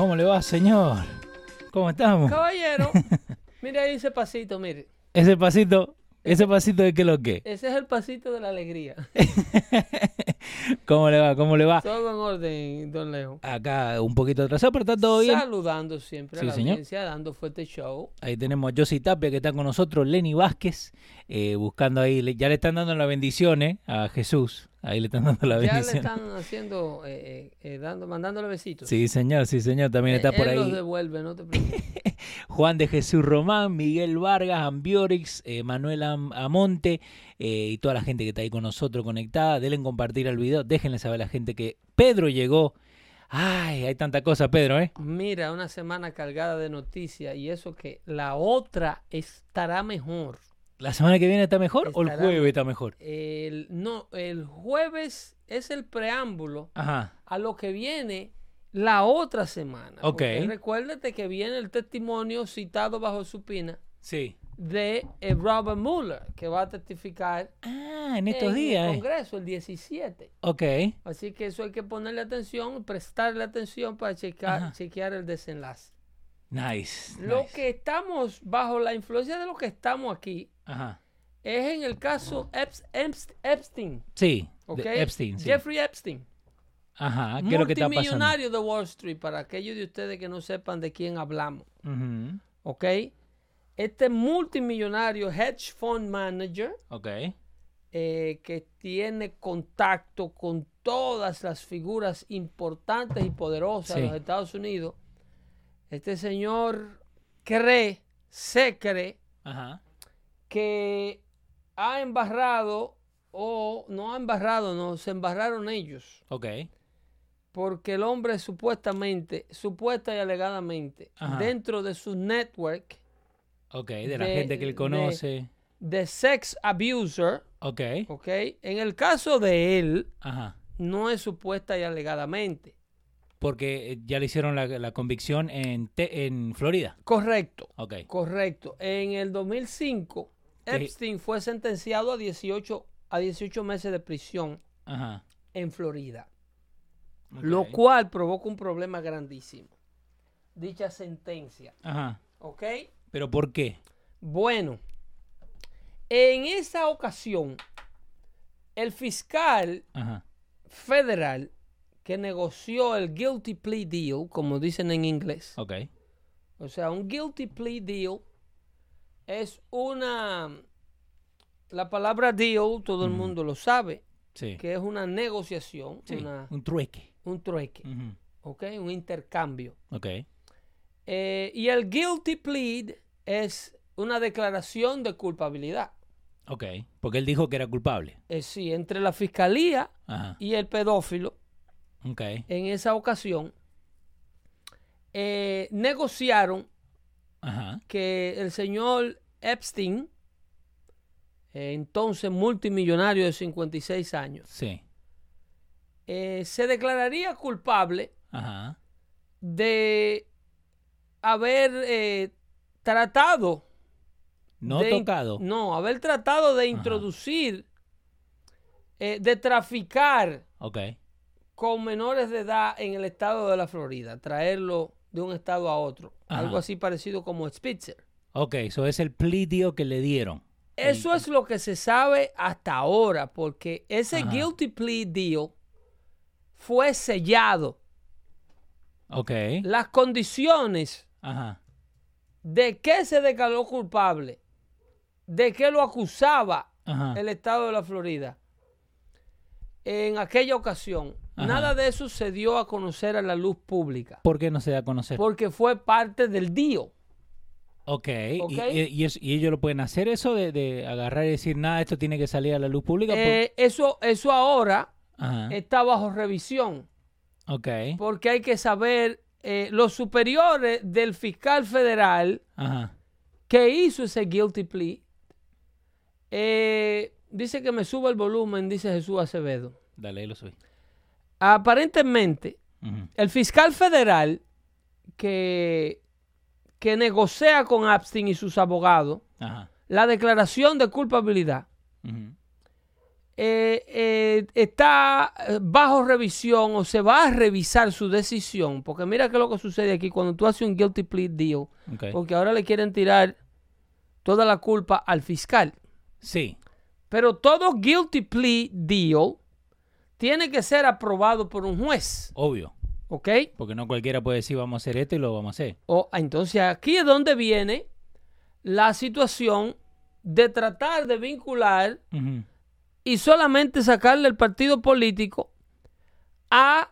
¿Cómo le va, señor? ¿Cómo estamos? Caballero, mire ahí ese pasito, mire. Ese pasito, ese pasito de qué lo que. Ese es el pasito de la alegría. ¿Cómo le va? ¿Cómo le va? Todo en orden, don Leo. Acá un poquito atrasado, pero está todo bien. Saludando siempre a la señor. audiencia, dando fuerte show. Ahí tenemos a Josie Tapia que está con nosotros, Lenny Vázquez, eh, buscando ahí, ya le están dando la bendición eh, a Jesús. Ahí le están dando la Ya le bendición. están haciendo, eh, eh, eh, dando, mandándole besitos. Sí, señor, sí, señor, también Eh, está por él los ahí. devuelve, no te preocupes. Juan de Jesús Román, Miguel Vargas, Ambiorix, Manuel Am- Amonte eh, y toda la gente que está ahí con nosotros conectada. Denle en compartir el video, déjenle saber a la gente que Pedro llegó. Ay, hay tanta cosa, Pedro, ¿eh? Mira, una semana cargada de noticias y eso que la otra estará mejor. ¿La semana que viene está mejor o el jueves está mejor? El, no, el jueves es el preámbulo Ajá, a lo que viene la otra semana. Ok. Porque Recuérdate que viene el testimonio citado bajo supina sí. De eh, Robert Mueller, que va a testificar Ah, en estos en días, el eh. Congreso el 17. Ok, Así que eso hay que ponerle atención, prestarle atención para checar, chequear el desenlace. nice. Lo nice. que estamos bajo la influencia de lo que estamos aquí Ajá. es en el caso Eps- Eps- Epstein. Sí, ¿ok? de Epstein, sí. Jeffrey Epstein. Ajá, ¿qué es lo que está pasando? multimillonario de Wall Street, para aquellos de ustedes que no sepan de quién hablamos. Ujú, ¿Ok? Este multimillonario hedge fund manager eh, que tiene contacto con todas las figuras importantes y poderosas Sí. de los Estados Unidos, este señor cree, se cree, ajá, que ha embarrado o no ha embarrado, no, se embarraron ellos. ok, Porque el hombre supuestamente, supuesta y alegadamente, Ajá. dentro de su network ok, de la gente que él conoce. de sex abuser, Ok, ¿ok? En el caso de él, ajá. no es supuesta y alegadamente. Porque eh, ya le hicieron la, la convicción en, Te- en Florida. Correcto, Ok, correcto. En el 2005, Sí. Epstein fue sentenciado a 18, a 18 meses de prisión ajá. en Florida, lo cual provoca un problema grandísimo. Dicha sentencia, Ajá. ¿ok? ¿Pero por qué? Bueno, en esa ocasión, el fiscal Ajá. federal que negoció el guilty plea deal, como dicen en inglés, Ok, o sea, un guilty plea deal es una, la palabra deal todo el mundo lo sabe, sí. que es una negociación, Sí, una- un trueque. un trueque, ¿ok? Un intercambio. Ok, Eh, y el guilty plea es una declaración de culpabilidad. ok. Porque él dijo que era culpable. Es sí, entre la fiscalía Ajá. y el pedófilo, Ok, en esa ocasión, eh, negociaron ajá. que el señor Epstein, eh, entonces multimillonario de 56 años, Sí. eh, se declararía culpable Ajá. de haber eh, tratado No de tocado. No, haber tratado de introducir, eh, de traficar Ok, con menores de edad en el estado de la Florida, traerlo de un estado a otro. Ajá. Algo así parecido como Spitzer. ok. Eso es el plea deal que le dieron. Eso es lo que se sabe hasta ahora, porque ese Ajá. guilty plea deal fue sellado. Ok. Las condiciones Ajá. De qué se declaró culpable, de qué lo acusaba Ajá. el estado de la Florida en aquella ocasión. Ajá. Nada de eso se dio a conocer a la luz pública, ¿Por qué no se da a conocer? porque fue parte del deal. Ok, y- Ok. Y, y eso- y ellos lo pueden hacer eso de, de agarrar y decir, nada, esto tiene que salir a la luz pública. por- Eh, eso, eso ahora Ajá. está bajo revisión, Ok, porque hay que saber eh, los superiores del fiscal federal ajá. que hizo ese guilty plea. eh, dice que me suba el volumen, dice Jesús Acevedo. Dale, ahí lo subí. Aparentemente, el fiscal federal que, que negocia con Epstein y sus abogados Ajá. la declaración de culpabilidad ujú. Eh, eh, está eh, bajo revisión o se va a revisar su decisión. Porque mira qué es lo que sucede aquí cuando tú haces un guilty plea deal. Porque ahora le quieren tirar toda la culpa al fiscal. Sí, Pero todo guilty plea deal tiene que ser aprobado por un juez. obvio. ¿Ok? Porque no cualquiera puede decir, vamos a hacer esto y lo vamos a hacer. O, entonces aquí es donde viene la situación de tratar de vincular. Y solamente sacarle el partido político a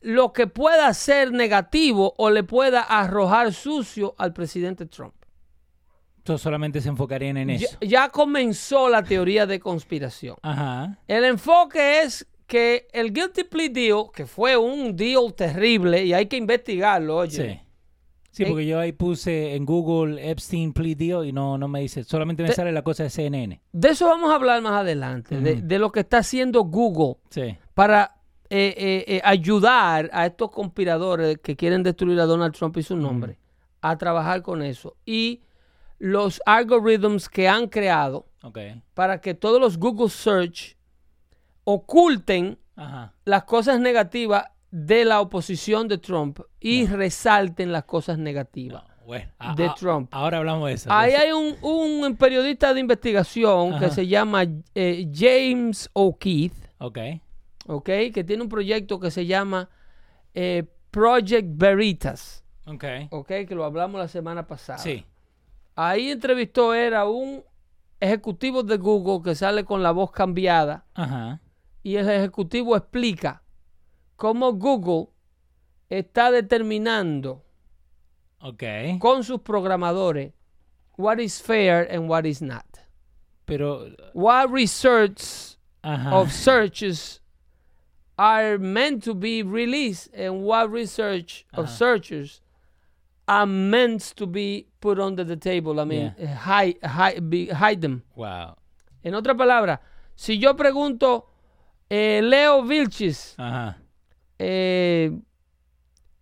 lo que pueda ser negativo o le pueda arrojar sucio al presidente Trump. Entonces solamente se enfocarían en Ya, eso. ya comenzó la teoría de conspiración. Ajá. El enfoque es que el guilty plea deal, que fue un deal terrible y hay que investigarlo, oye. Sí. Sí, Eh, porque yo ahí puse en Google Epstein plea deal y no, no me dice, solamente me sale la cosa de CNN. De eso vamos a hablar más adelante, de, de lo que está haciendo Google Sí. para eh, eh, ayudar a estos conspiradores que quieren destruir a Donald Trump y su nombre a trabajar con eso. Y los algoritmos que han creado para que todos los Google Search oculten Ajá. las cosas negativas de la oposición de Trump y resalten las cosas negativas. No, bueno. a- De a- Trump. Ahora hablamos de eso. Ahí hay un, un periodista de investigación que se llama eh, James O'Keefe, Ok. ¿ok? Que tiene un proyecto que se llama eh, Project Veritas, Ok. ¿ok? Que lo hablamos la semana pasada. Sí. Ahí entrevistó era un ejecutivo de Google que sale con la voz cambiada Ajá. y el ejecutivo explica cómo Google está determinando Ok. con sus programadores what is fair and what is not. Pero. What research Ajá. of searches are meant to be released and what research of Ajá. searchers are meant to be put under the table. I mean, Yeah. hide, hide, be- hide them. Wow. En otra palabra, si yo pregunto eh, Leo Vilchis Ajá. Eh,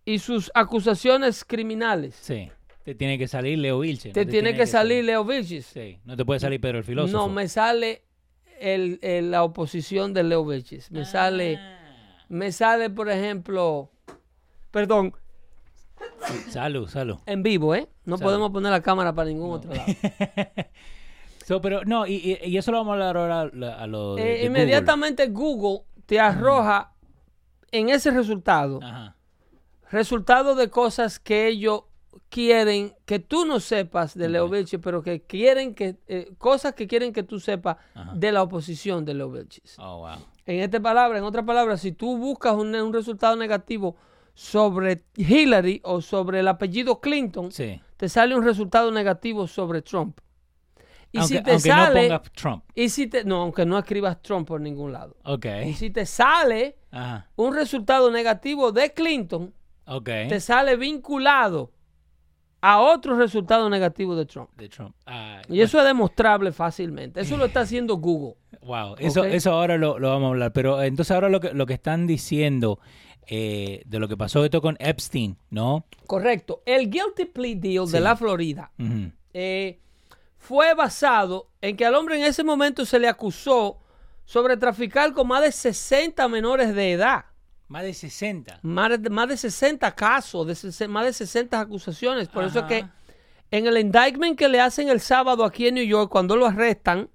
y sus acusaciones criminales, Sí. Te tiene que salir Leo Vilche. te tiene que salir Leo Vilchis. Sí. No te puede salir Pedro el filósofo. No, me sale el, el- la oposición de Leo Vilchis. Me sale, Ah. me sale, por ejemplo, perdón, Salud, salud. en vivo, ¿eh? No Salud. podemos poner la cámara para ningún otro lado. So, pero no, y, eso lo vamos a hablar ahora a lo- de, Eh, de inmediatamente Google. te arroja en ese resultado. Ajá. resultado de cosas que ellos quieren que tú no sepas de Leo Ok. Vilchis, pero que quieren que, eh, cosas que quieren que tú sepas Ajá. de la oposición de Leo Vilchis. Oh, wow. En esta palabra, en otra palabra, si tú buscas un, un resultado negativo sobre Hillary o sobre el apellido Clinton, Sí. te sale un resultado negativo sobre Trump. Y aunque si te sale, no pongas Trump. y si te, no, aunque no escribas Trump por ningún lado. Ok. Y si te sale Ajá. un resultado negativo de Clinton, te sale vinculado a otro resultado negativo de Trump. De Trump. Ah, Y eso es demostrable fácilmente. Eso lo está haciendo Google. Wow, eso, eso ahora lo, lo vamos a hablar. Pero eh, entonces ahora lo que, lo que están diciendo eh, de lo que pasó esto con Epstein, ¿no? Correcto. El guilty plea deal de la Florida eh, fue basado en que al hombre en ese momento se le acusó sobre traficar con más de 60 menores de edad. Más de 60. Más de, más de 60 casos, de más de 60 acusaciones. Por eso es que en el indictment que le hacen el sábado aquí en New York, cuando lo arrestan,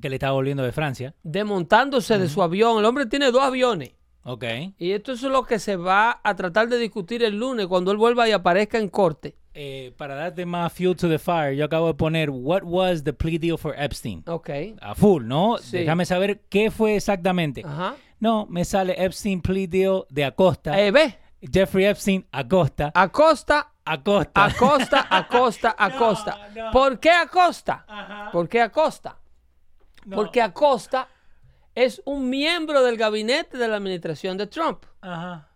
Que le estaba volviendo de Francia. desmontándose de su avión, el hombre tiene dos aviones. Ok. Y esto es lo que se va a tratar de discutir el lunes cuando él vuelva y aparezca en corte. Eh, para darte más fuel to the fire, yo acabo de poner What was the plea deal for Epstein? Ok. A full, ¿no? Sí. Déjame saber qué fue exactamente. Ajá. No, me sale Epstein plea deal de Acosta. Eh, ve, Jeffrey Epstein, Acosta. Acosta, Acosta. Acosta, Acosta, Acosta. no. ¿Por qué Acosta? Ajá. ¿Por qué Acosta? No. Porque Acosta es un miembro del gabinete de la administración de Trump. Ajá.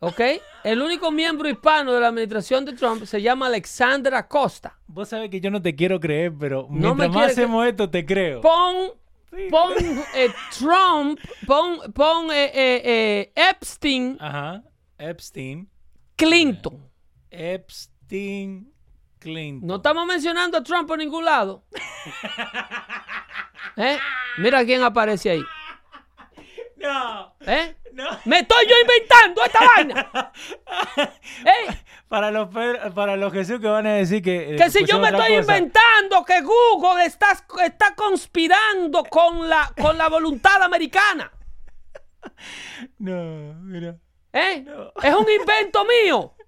¿Ok? El único miembro hispano de la administración de Trump se llama Alexander Acosta. Vos sabés que yo no te quiero creer, pero No mientras más que- hacemos esto, te creo. Pon, Sí. pon eh, Trump, pon, pon eh, eh, eh, Epstein Ajá. Epstein. Clinton. Epstein Clinton. No estamos mencionando a Trump por ningún lado. ¿Eh? Mira quién aparece ahí. No. ¿Eh? No. Me estoy yo inventando esta vaina. ¿Eh? Para los, para los Jesús que van a decir que... eh, Que si yo me estoy cosa. inventando que Google está, está conspirando con la, con la voluntad americana. No, mira. ¿Eh? Es un invento mío.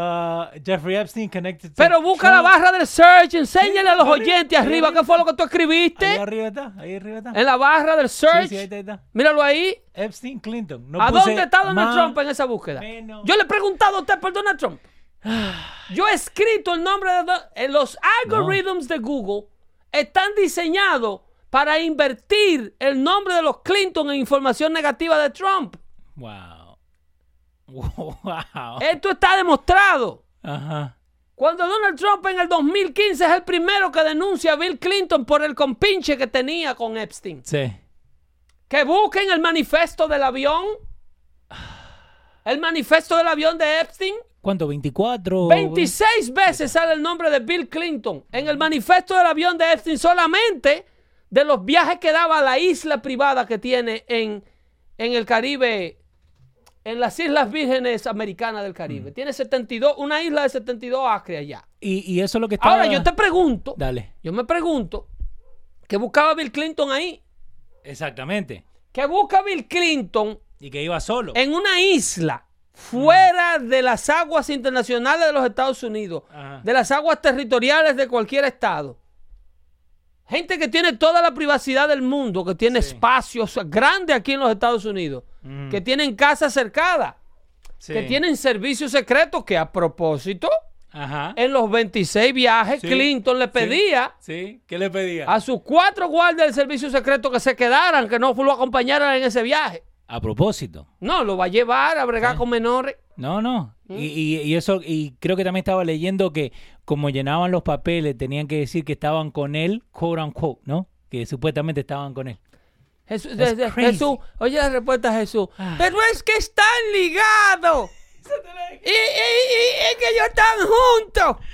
Ah, Jeffrey Epstein connected to Pero busca la barra del search, enséñale a los ahí- oyentes ahí arriba arriba qué fue lo que tú Ahí escribiste. arriba está, ahí arriba está. En la barra del search. sí, ahí está, ahí está. Míralo ahí. Epstein Clinton. No ¿A dónde está Donald Trump en esa búsqueda? menos. Yo le he preguntado a usted por Donald Trump. Yo he escrito el nombre de Don- eh, los algorithms de Google están diseñados para invertir el nombre de los Clinton en información negativa de Trump. Wow. Wow. Esto está demostrado. Ajá. Cuando Donald Trump en el 2015 es el primero que denuncia a Bill Clinton por el compinche que tenía con Epstein. Sí. Que busquen el manifiesto del avión. El manifiesto del avión de Epstein. ¿Cuánto? ¿24? 26 veces sale el nombre de Bill Clinton en el manifiesto del avión de Epstein solamente de los viajes que daba a la isla privada que tiene en, en el Caribe, en las Islas Vírgenes Americanas del Mm. Caribe. Tiene 72, una isla de 72 acres allá. Y, y eso es lo que estaba... Ahora yo te pregunto, Dale. yo me pregunto, ¿qué buscaba Bill Clinton ahí? Exactamente. ¿Qué busca Bill Clinton Y que iba solo. en una isla fuera de las aguas internacionales de los Estados Unidos, Ajá. de las aguas territoriales de cualquier estado. Gente que tiene toda la privacidad del mundo, que tiene Sí. espacios grandes aquí en los Estados Unidos, Mm. que tienen casas cercadas, Sí. que tienen servicios secretos que a propósito, Ajá. en los 26 viajes, Sí. Clinton le pedía Sí. ¿Qué le pedía? a sus cuatro guardias del servicio secreto que se quedaran, que no lo acompañaran en ese viaje. A propósito. No, lo va a llevar a bregar con menores. No, no. ¿Mm? Y, y- y eso, y creo que también estaba leyendo que como llenaban los papeles, tenían que decir que estaban con él, quote unquote, ¿no? Que supuestamente estaban con él. Jesús, de- de-. Jesús, oye la respuesta de Jesús. Ah. Pero es que están ligados. Y, y- y- es que ellos están juntos.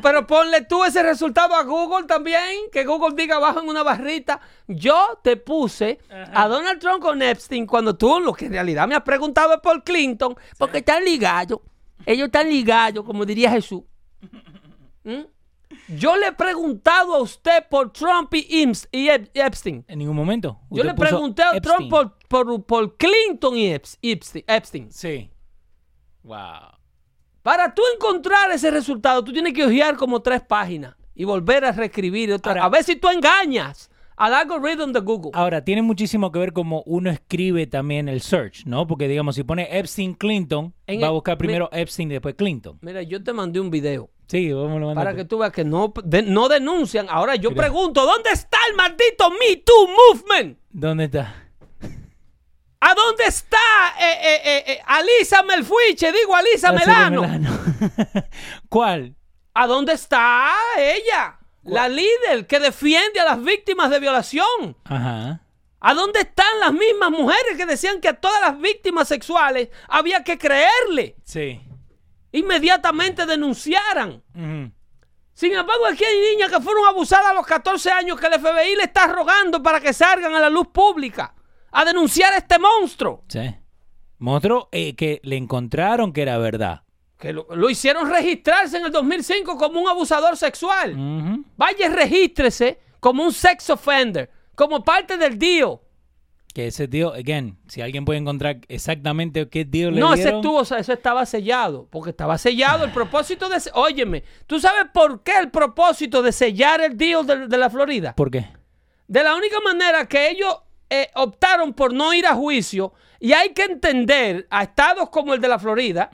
Pero ponle tú ese resultado a Google también, que Google diga abajo en una barrita. Yo te puse a Donald Trump con Epstein cuando tú lo que en realidad me has preguntado es por Clinton, porque están ligados. Ellos están ligados, como diría Jesús. ¿Mm? Yo le he preguntado a usted por Trump y, Ims- y Ep- Epstein. En ningún momento. Yo le pregunté a Epstein. Trump por, por- por Clinton y Eps- Epstein. Epstein. Sí. Wow. Para tú encontrar ese resultado, tú tienes que hojear como tres páginas y volver a reescribir otra. Ahora- a ver si tú engañas al algoritmo de Google. Ahora, tiene muchísimo que ver como uno escribe también el search, ¿no? Porque, digamos, si pone Epstein Clinton, En va a buscar me- primero Epstein y después Clinton. Mira, yo te mandé un video Sí, vamos a lo para que tú veas que no, de- no denuncian. Ahora yo Mira. pregunto, ¿dónde está el maldito Me Too Movement? ¿Dónde está? ¿A dónde está eh, eh, eh, Alisa Melfuiche? Digo, Alisa Melano. Melano. ¿Cuál? ¿A dónde está ella? La líder que defiende a las víctimas de violación. Ajá. ¿A dónde están las mismas mujeres que decían que a todas las víctimas sexuales había que creerle? Sí. Inmediatamente denunciaran. Sin embargo, aquí hay niñas que fueron abusadas a los 14 años que el FBI le está rogando para que salgan a la luz pública a denunciar a este monstruo. Sí. Monstruo eh, que le encontraron que era verdad. Que lo, lo hicieron registrarse en el 2005 como un abusador sexual. Vaya y regístrese como un sex offender, como parte del deal. Que ese deal, again, si alguien puede encontrar exactamente qué deal le No, ese dieron. estuvo, o sea, eso estaba sellado, porque estaba sellado el propósito de... Óyeme, ¿tú sabes por qué el propósito de sellar el deal de, de la Florida? ¿Por qué? De la única manera que ellos eh, optaron por no ir a juicio, y hay que entender a estados como el de la Florida,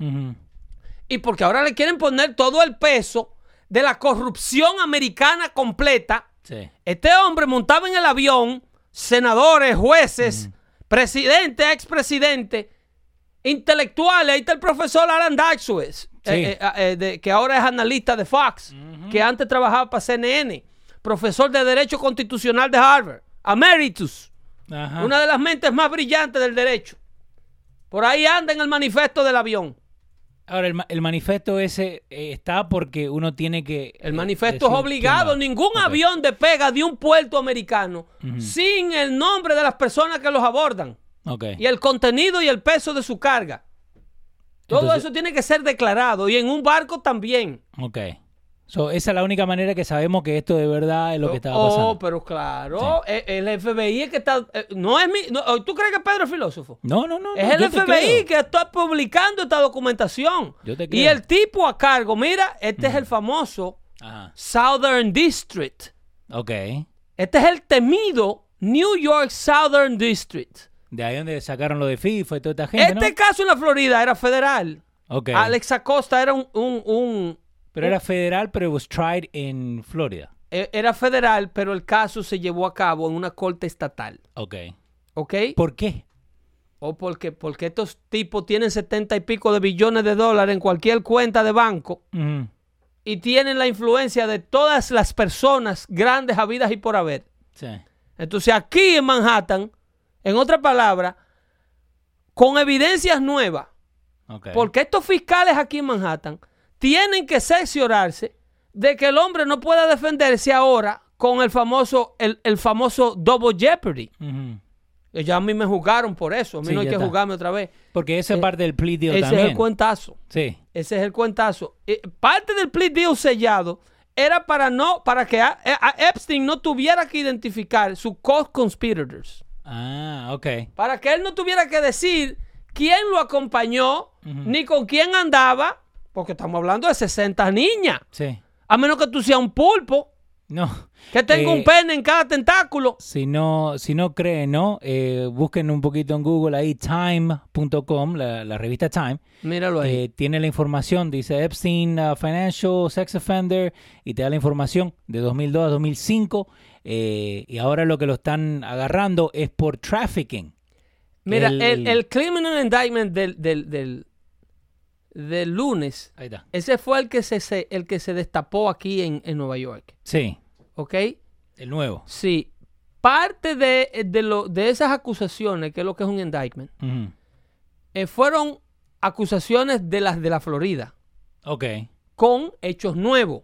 y porque ahora le quieren poner todo el peso de la corrupción americana completa, Sí. este hombre montaba en el avión senadores, jueces, presidente, expresidente, intelectuales. Ahí está el profesor Alan Sí. eh, eh, de- que ahora es analista de Fox, que antes trabajaba para CNN, profesor de Derecho Constitucional de Harvard, Emeritus, Ajá. una de las mentes más brillantes del derecho. Por ahí anda en el manifiesto del avión. Ahora, el, el manifiesto ese eh, está porque uno tiene que... El eh, manifiesto es obligado. Ningún Ok. avión despega de un puerto americano sin el nombre de las personas que los abordan. Ok. y el contenido y el peso de su carga. Todo Entonces- eso tiene que ser declarado y en un barco también. Ok. So, esa es la única manera que sabemos que esto de verdad es lo que estaba oh, pasando. pero claro, eh, el FBI es que está... eh, no es mi... no, oh, ¿Tú crees que Pedro es filósofo? No, no, no. Es no, el FBI que está publicando esta documentación. Yo te Y el tipo a cargo, mira, este es el famoso Ajá. Southern District. Ok. Este es el temido New York Southern District. De ahí donde sacaron lo de FIFA y toda esta gente, Este ¿no? caso en la Florida era federal. Ok. Alex Acosta era un, un- un- Pero era federal, pero it was tried en Florida. e- era federal, pero el caso se llevó a cabo en una corte estatal. Ok. ¿Ok? ¿Por qué? o porque, porque estos tipos tienen setenta y pico de billones de dólares en cualquier cuenta de banco y tienen la influencia de todas las personas grandes habidas y por haber. Sí. Entonces aquí en Manhattan, en otra palabra, con evidencias nuevas, porque estos fiscales aquí en Manhattan tienen que cerciorarse de que el hombre no pueda defenderse ahora con el famoso, el, el famoso double jeopardy. Eh, Ya a mí me juzgaron por eso, a mí Sí, no hay que está. juzgarme otra vez. Porque esa es Eh, parte del plea deal Ese también. es el cuentazo. Sí. Ese es el cuentazo. Eh, parte del plea deal sellado era para no, para que a- a Epstein no tuviera que identificar sus co-conspirators. Ah, ok. Para que él no tuviera que decir quién lo acompañó, ni con quién andaba, porque estamos hablando de 60 niñas. Sí. A menos que tú seas un pulpo, No. que tenga Eh, un pene en cada tentáculo. Si no, si no creen, ¿no? Eh, busquen un poquito en Google ahí, time.com, la, la revista Time. Míralo ahí. Eh, tiene la información, dice Epstein uh, Financial Sex Offender, y te da la información de 2002 a 2005. eh, y ahora lo que lo están agarrando es por trafficking. Mira, el- el, el criminal indictment del, del, del, del lunes, Ahí está. ese fue el que se, se- el que se destapó aquí en, en Nueva York. Sí, ¿Ok? el nuevo. Sí. Parte de, de, lo, de esas acusaciones, que es lo que es un indictment, eh, fueron acusaciones de las de la Florida, Ok, con hechos nuevos.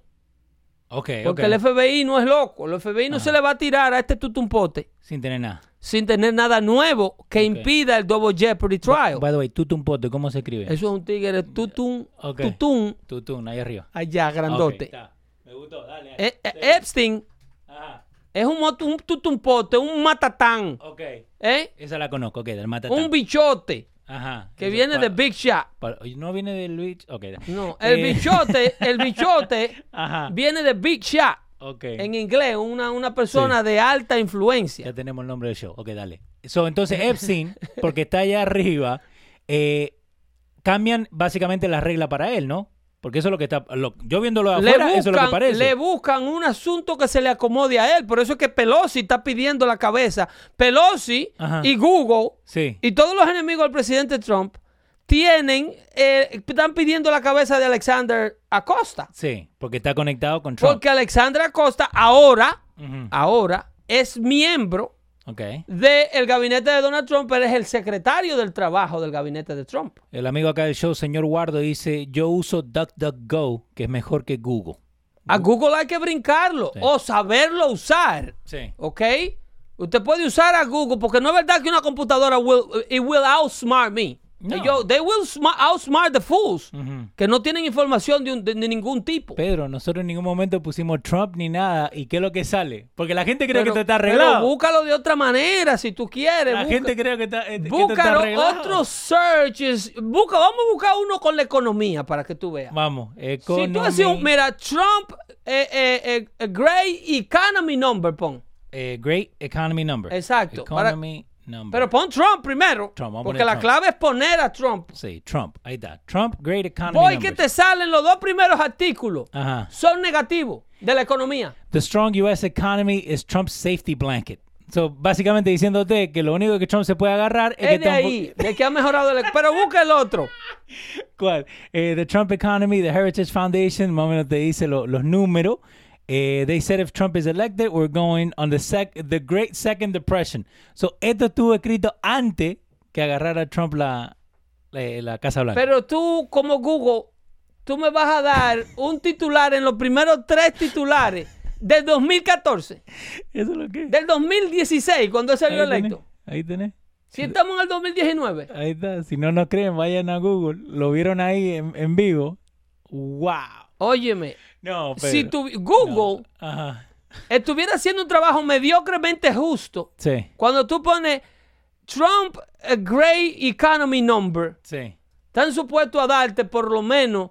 Ok, Porque ok. el FBI no es loco. El FBI no Ajá. se le va a tirar a este tutumpote Sin tener nada. sin tener nada nuevo que impida el double jeopardy trial. By the way, tutumpote, ¿cómo se escribe? Eso es un tigre tutum, tutum, Tutun, ahí arriba. allá, grandote. está. Me gustó, dale. Eh, eh. Epstein Ajá, es un, un tutumpote, un matatán, ok. ¿eh? Esa la conozco, ok, del matatán. un bichote Ajá. que Eso viene de Big Shot. pa- no viene de Luis. Ok. da. No, el Eh, bichote, el bichote Ajá. viene de Big Shot. Ok. En inglés, una, una persona de alta influencia. Ya tenemos el nombre del show. Ok, dale. So, entonces, Epstein, porque está allá arriba, eh, cambian básicamente la regla para él, ¿no? Porque eso es lo que está. lo- yo viéndolo de afuera, eso es lo que parece. le buscan un asunto que se le acomode a él. Por eso es que Pelosi está pidiendo la cabeza. Pelosi Ajá. y Google Sí. y todos los enemigos del presidente Trump tienen, eh, están pidiendo la cabeza de Alexander Acosta. Sí, porque está conectado con Trump. Porque Alexander Acosta ahora, ahora es miembro Ok. del gabinete de Donald Trump, pero es el secretario del trabajo del gabinete de Trump. El amigo acá del show, señor Guardo, dice: Yo uso DuckDuckGo, que es mejor que Google. A Google hay que brincarlo Sí. o saberlo usar. Sí. ¿Ok? Usted puede usar a Google porque no es verdad que una computadora will, it will outsmart me. No. Ellos, they will sma- outsmart the fools que no tienen información de, un- de- de ningún tipo. Pedro, nosotros en ningún momento pusimos Trump ni nada. ¿Y qué es lo que sale? Porque la gente cree Pero- que esto está pero arreglado. búscalo de otra manera si tú quieres. la busca- gente cree que, está, eh, que esto está Búscalo arreglado. otros searches. Busca, vamos a buscar uno con la economía para que tú veas. Vamos, Si tú haces un, mira, Trump, eh, eh, eh, Gray Economy Number, pon. eh, Great Economy Number. Exacto, para- Economy Number. Pero pon Trump primero. Trump, porque la Trump. clave es poner a Trump. Sí, Trump. Ahí está. Trump Great Economy Voy Numbers. que te salen los dos primeros artículos. Ajá. Son negativos de la economía. The strong U.S. economy is Trump's safety blanket. So, básicamente diciéndote que lo único que Trump se puede agarrar es, Es que de ahí, de que ha mejorado el... Pero busca el otro. ¿Cuál? Eh, the Trump economy, the Heritage Foundation, más o menos te dice lo- los números. Eh, they said if Trump is elected, we're going on the sec the Great Second Depression. So, esto estuvo escrito antes que agarrara Trump la, la, la Casa Blanca. Pero tú, como Google, tú me vas a dar un titular en los primeros tres titulares del 2014, Eso es lo que del 2016, cuando salió Ahí tenés, electo. Ahí tenés. Si estamos en el 2019. Ahí está. Si no nos creen, vayan a Google. Lo vieron ahí en, en vivo. ¡Wow! Óyeme, No, pero. si tu, Google Ajá. estuviera haciendo un trabajo mediocremente justo, Sí, cuando tú pones Trump a Great Economy Number, sí. están supuestos a darte por lo menos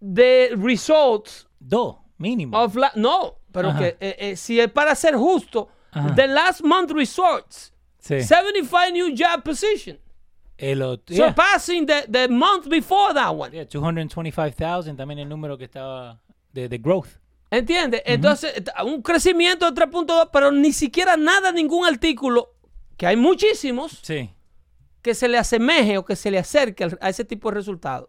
de results Dos, mínimo. of la- no, pero Ajá. que eh, eh, si es para ser justo, Ajá. the last month results, sí. 75 new job position, El otro. yeah. surpassing the, the month before that one. Yeah, 225,000 también el número que estaba de, de growth. ¿Entiendes? Entonces, un crecimiento de 3.2, pero ni siquiera nada, ningún artículo, que hay muchísimos, Sí. que se le asemeje o que se le acerque a ese tipo de resultados.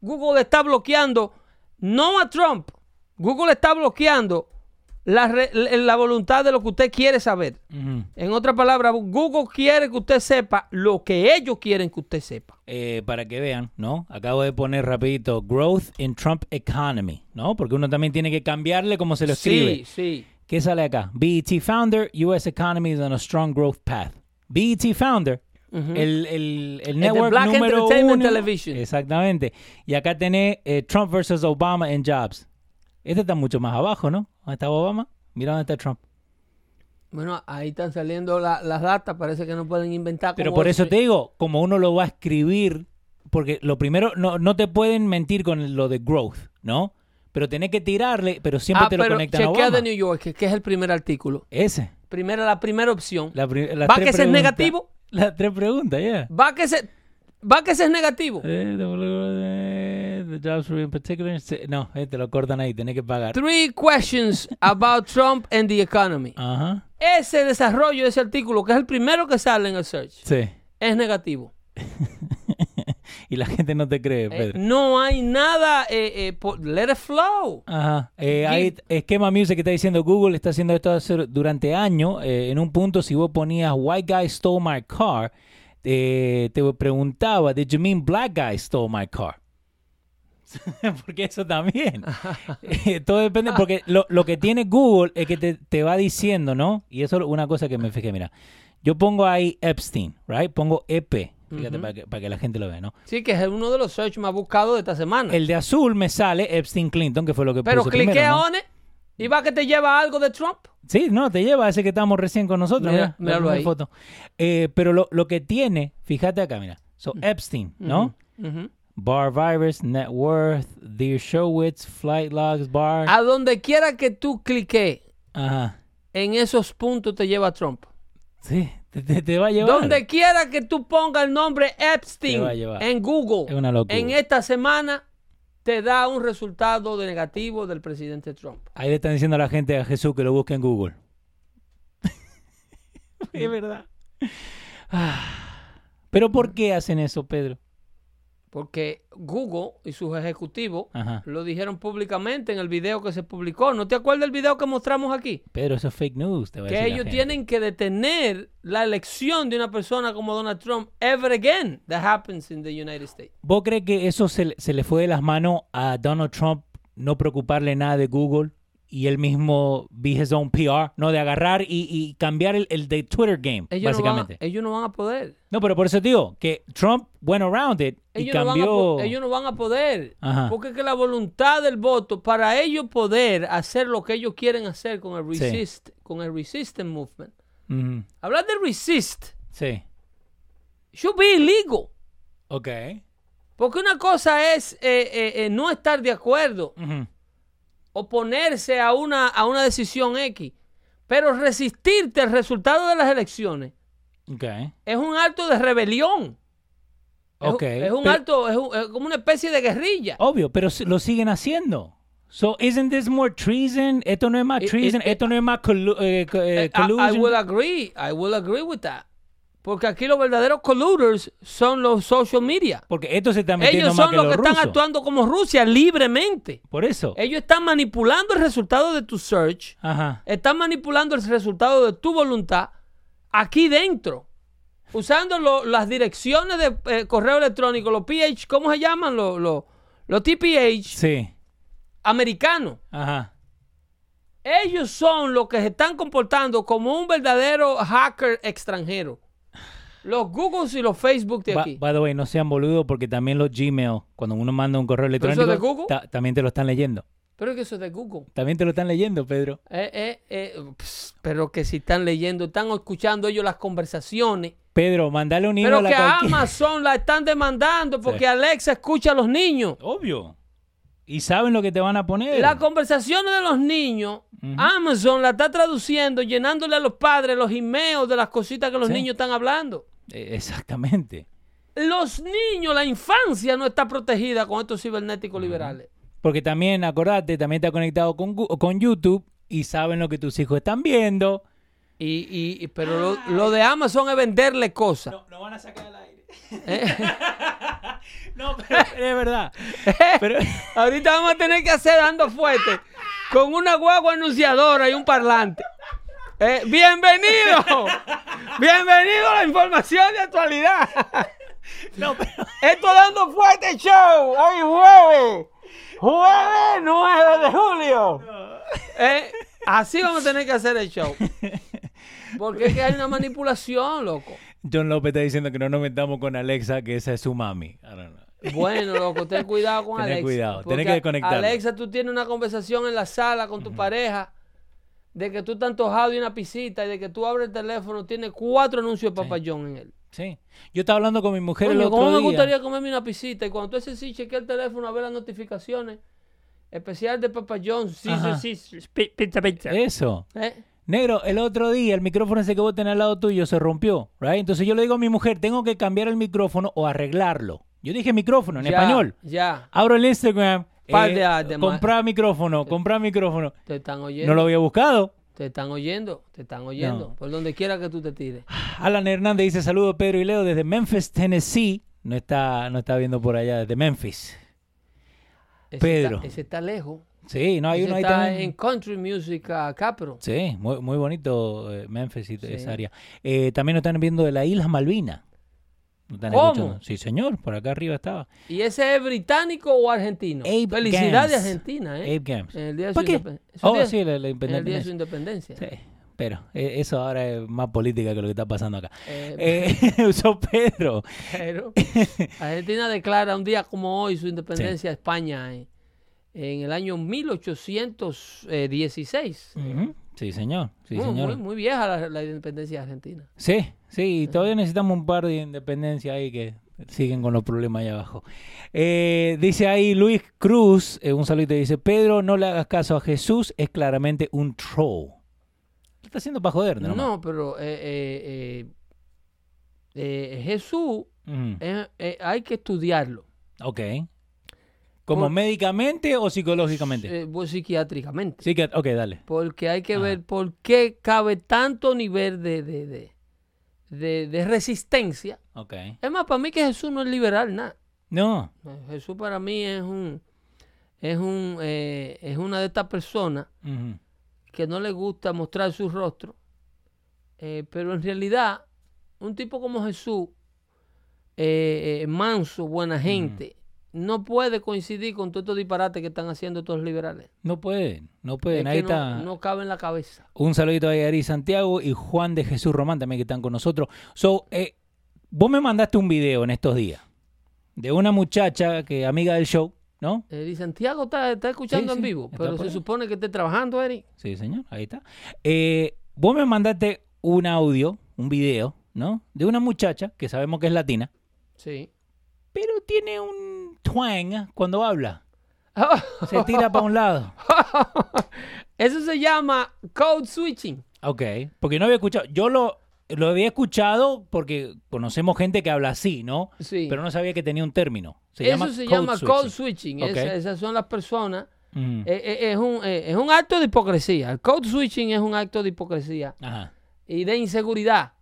Google está bloqueando, no a Trump, Google está bloqueando la, re- la voluntad de lo que usted quiere saber. En otras palabras, Google quiere que usted sepa lo que ellos quieren que usted sepa. Eh, para que vean, ¿no? Acabo de poner rapidito Growth in Trump Economy, ¿no? Porque uno también tiene que cambiarle como se lo escribe. Sí, sí. ¿Qué sale acá? BET Founder, US Economy is on a strong growth path. BET Founder, el, el, el network Black número Entertainment uno. Television. Exactamente. Y acá tenés eh, Trump versus Obama en jobs. Este está mucho más abajo, ¿no? ¿Dónde está Obama? Mira dónde está Trump. Bueno, ahí están saliendo la- las datas, parece que no pueden inventar. Pero por eso te digo, como uno lo va a escribir, porque lo primero, no, no te pueden mentir con lo de growth, ¿no? Pero tenés que tirarle, pero siempre Ah, te lo pero conectan a chequea Obama. de New York, que, es el primer artículo. Ese. Primera, la primera opción. La, pri- las ¿Va tres que preguntas. negativo? Las tres preguntas, ya. Va que se, va que ese es negativo. The jobs for in particular. sí, No, te lo cortan ahí, tenés que pagar. Three questions about Trump and the economy. Ajá. Ese desarrollo de ese artículo, que es el primero que sale en el search, Sí. es negativo. y la gente no te cree, Eh, Pedro. no hay nada. eh, eh, por- let it flow. Ajá. Hay esquema music que está diciendo Google está haciendo esto hace- durante años. En un punto, si vos ponías White guy stole my car, eh, te preguntaba, Did you mean black guy stole my car? porque eso también. Eh, todo depende, porque lo, lo que tiene Google es que te, te va diciendo, ¿no? Y eso es una cosa que me fijé, mira. Yo pongo ahí Epstein, right? Pongo EP, fíjate, para, que, para que la gente lo vea, ¿no? Sí, que es uno de los search más buscados de esta semana. El de azul me sale Epstein Clinton, que fue lo que Pero puse primero, ¿no? on it y va que te lleva algo de Trump. Sí, no, te lleva a ese que estamos recién con nosotros. Mira, Mira, ahí. foto. Eh, pero lo, lo que tiene, fíjate acá, mira. So, Epstein, ¿no? Ujú. Bar Virus, Net Worth, Dear Showitz, Flight Logs, Bar. A donde quiera que tú cliques Ajá. en esos puntos te lleva Trump. Sí, te, te- va a llevar. Donde quiera que tú pongas el nombre Epstein en Google, Es una locura. en esta semana te da un resultado de negativo del presidente Trump. Ahí le están diciendo a la gente a Jesús que lo busque en Google. es verdad. Ah. Pero ¿por qué hacen eso, Pedro? Porque Google y sus ejecutivos Ajá. lo dijeron públicamente en el video que se publicó. ¿No te acuerdas del video que mostramos aquí? Pedro, eso es fake news. Te va a Que decir ellos tienen que detener la elección de una persona como Donald Trump ever again that happens in the United States. ¿Vos crees que eso se, se le fue de las manos a Donald Trump no preocuparle nada de Google y él mismo be his own PR, no de agarrar y, y cambiar el, el de Twitter game, Ellos no, van, básicamente. ellos no van a poder. No, pero por eso digo que Trump went around it y Ellos no, van a, cambió. ellos no van a poder. Ajá. Porque es que la voluntad del voto, para ellos poder hacer lo que ellos quieren hacer con el Sí. resist, con el resistance movement. Hablar de resist Sí. should be illegal. Ok. Porque una cosa es eh, eh, eh, no estar de acuerdo. Oponerse a una, a una decisión X, pero resistirte al resultado de las elecciones es un acto de rebelión. Es, un- es un pero- acto, es, un- es como una especie de guerrilla. Obvio, pero lo siguen haciendo. So, isn't this more treason? Esto no es más treason. it- Esto no es más collu- eh, co- eh, I- I, collusion. will agree, I will agree with that. Porque aquí los verdaderos colluders son los social media. Porque esto se está metiendo Ellos más son que los que los están rusos. actuando como Rusia libremente. Por eso. Ellos están manipulando el resultado de tu search, Ajá. están manipulando el resultado de tu voluntad aquí dentro. Usando lo- las direcciones de eh, correo electrónico, los PH, ¿cómo se llaman? Los, los, los TPH Sí. americanos. Ajá. Ellos son los que se están comportando como un verdadero hacker extranjero. Los Googles y los Facebook de Ba- aquí. by the way, no sean boludos porque también los Gmail, cuando uno manda un correo eso electrónico, de Google? ta- también te lo están leyendo. Pero es que eso es de Google. También te lo están leyendo, Pedro. Eh, eh, eh, pero que si están leyendo, están escuchando ellos las conversaciones. Pedro, mandale un email Pero a que a Amazon la están demandando porque Sí. Alexa escucha a los niños. Obvio. Y saben lo que te van a poner. Las conversaciones de los niños, Amazon la está traduciendo, llenándole a los padres los emails de las cositas que los Sí. niños están hablando. Eh, Exactamente. Los niños, la infancia no está protegida con estos cibernéticos liberales. Porque también, acordate, también está conectado con, con YouTube y saben lo que tus hijos están viendo. Y, y- y- pero lo, lo de Amazon es venderle cosas. no van a sacar al aire. ¿eh? No, pero es verdad. Pero, Ahorita vamos a tener que hacer dando fuerte con una guagua anunciadora y un parlante. Eh, bienvenido, bienvenido a la información de actualidad. no, pero, Esto dando fuerte show. Hoy jueves, jueves 9 de julio. Eh, así vamos a tener que hacer el show. Porque es que hay una manipulación, loco. John López está diciendo que no nos metamos con Alexa, que esa es su mami. I don't know. Bueno, loco, ten cuidado con Alexa. cuidado, porque tenés que desconectarlo. Alexa, tú tienes una conversación en la sala con tu pareja de que tú estás antojado de una pisita y de que tú abres el teléfono, tiene cuatro anuncios de Papa John en él. Sí. Yo estaba haando con mi mujer el otro ¿cómo me día. gustaría comerme una pisita? Y cuando tú haces sí, chequea el teléfono a ver las notificaciones. Especial de Papa John. Sí, sí, sí. pi- Pizza, pizza. Eso. ¿Eh? Negro, el otro día el micrófono ese que vos tenés al lado tuyo se rompió, right? Entonces yo le digo a mi mujer, tengo que cambiar el micrófono o arreglarlo. Yo dije micrófono en Ya, español. Ya. Abro el Instagram, Par eh, de- ah, comprar micrófono, comprar micrófono. Te están oyendo. No lo había buscado. Te están oyendo. Te están oyendo. No. Por donde quiera que tú te tires. Alan Hernández dice saludos Pedro y Leo desde Memphis, Tennessee. No está, no está viendo por allá, desde Memphis. Ese Pedro. Está, ese está lejos. Sí, no hay Ese uno ahí está también. en Country Music uh, Capital. Sí, muy, muy bonito eh, Memphis y Sí. esa área. Eh, también nos están viendo de las Islas Malvinas. Nos están ¿Cómo? escuchando. Sí, señor, por acá arriba estaba. ¿Y ese es británico o argentino? Abe Felicidades Gams. Argentina, ¿eh? Abe Gams. En el día de su, ¿Por qué? Oh, día- sí, la, la en el día de independencia. su independencia. Sí, pero eh, eso ahora es más política que lo que está pasando acá. Eh, Eh, Pedro. Pero Argentina declara un día como hoy su independencia a España eh, en el año 1816. Ujú. Sí, señor. Sí, muy, señor. muy- muy vieja la, la independencia de Argentina. Sí, sí, y todavía necesitamos un par de independencia ahí que siguen con los problemas allá abajo. Eh, dice ahí Luis Cruz, eh, un saludo, dice, Pedro, no le hagas caso a Jesús, es claramente un troll. ¿Qué está haciendo para joder? No, pero eh, eh, eh, Jesús hay que estudiarlo. Ok. ¿Como Por- médicamente o psicológicamente? eh, pues, psiquiátricamente. Ok, dale. Porque hay que Ajá. ver por qué cabe tanto nivel de, de, de, de- de resistencia. Ok. Es más, para mí que Jesús no es liberal, nada. No. Jesús para mí es un es un eh, es una de estas personas que no le gusta mostrar su rostro, eh, pero en realidad un tipo como Jesús, eh, manso, buena gente, no puede coincidir con todos estos disparates que están haciendo todos los liberales. No pueden, no pueden. Ahí no, está. no cabe en la cabeza. Un saludito a Yari Santiago y Juan de Jesús Román también que están con nosotros. So, eh, vos me mandaste un video en estos días de una muchacha que amiga del show, ¿no? Eri Santiago está, está escuchando Sí, en sí, vivo, pero se ahí. supone que esté trabajando, Eri. Sí, señor, ahí está. Eh, vos me mandaste un audio, un video, ¿no? De una muchacha que sabemos que es latina, Sí. pero tiene un twang cuando habla. Se tira para un lado. Eso se llama code switching. Ok, porque no había escuchado. Yo lo, lo había escuchado porque conocemos gente que habla así, ¿no? Sí. Pero no sabía que tenía un término. Se Eso llama se code llama switching. code switching. Ok. Esa- esas son las personas. Mm, eh, eh, es, un, eh, es un acto de hipocresía. El code switching es un acto de hipocresía Ajá. y de inseguridad.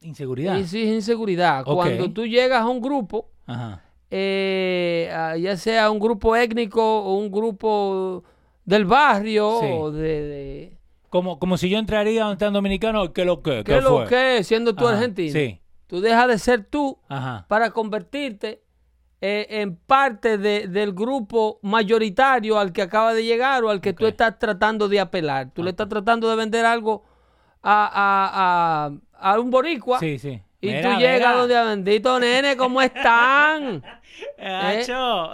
Inseguridad. Sí, es inseguridad. Cuando tú llegas a un grupo, Ajá. Eh, ya sea un grupo étnico o un grupo del barrio Sí. o de, de- Como, como si yo entraría donde están dominicanos, ¿qué lo que? ¿Qué lo fue? que? Siendo tú Ajá, argentino. Sí. Tú dejas de ser tú Ajá. para convertirte eh, en parte de- del grupo mayoritario al que acaba de llegar o al que tú Ok. estás tratando de apelar. Tú le estás tratando de vender algo a, a- a- a un boricua Sí, sí. Y Mira, tú llegas mira. donde, bendito nene, ¿cómo están? Acho.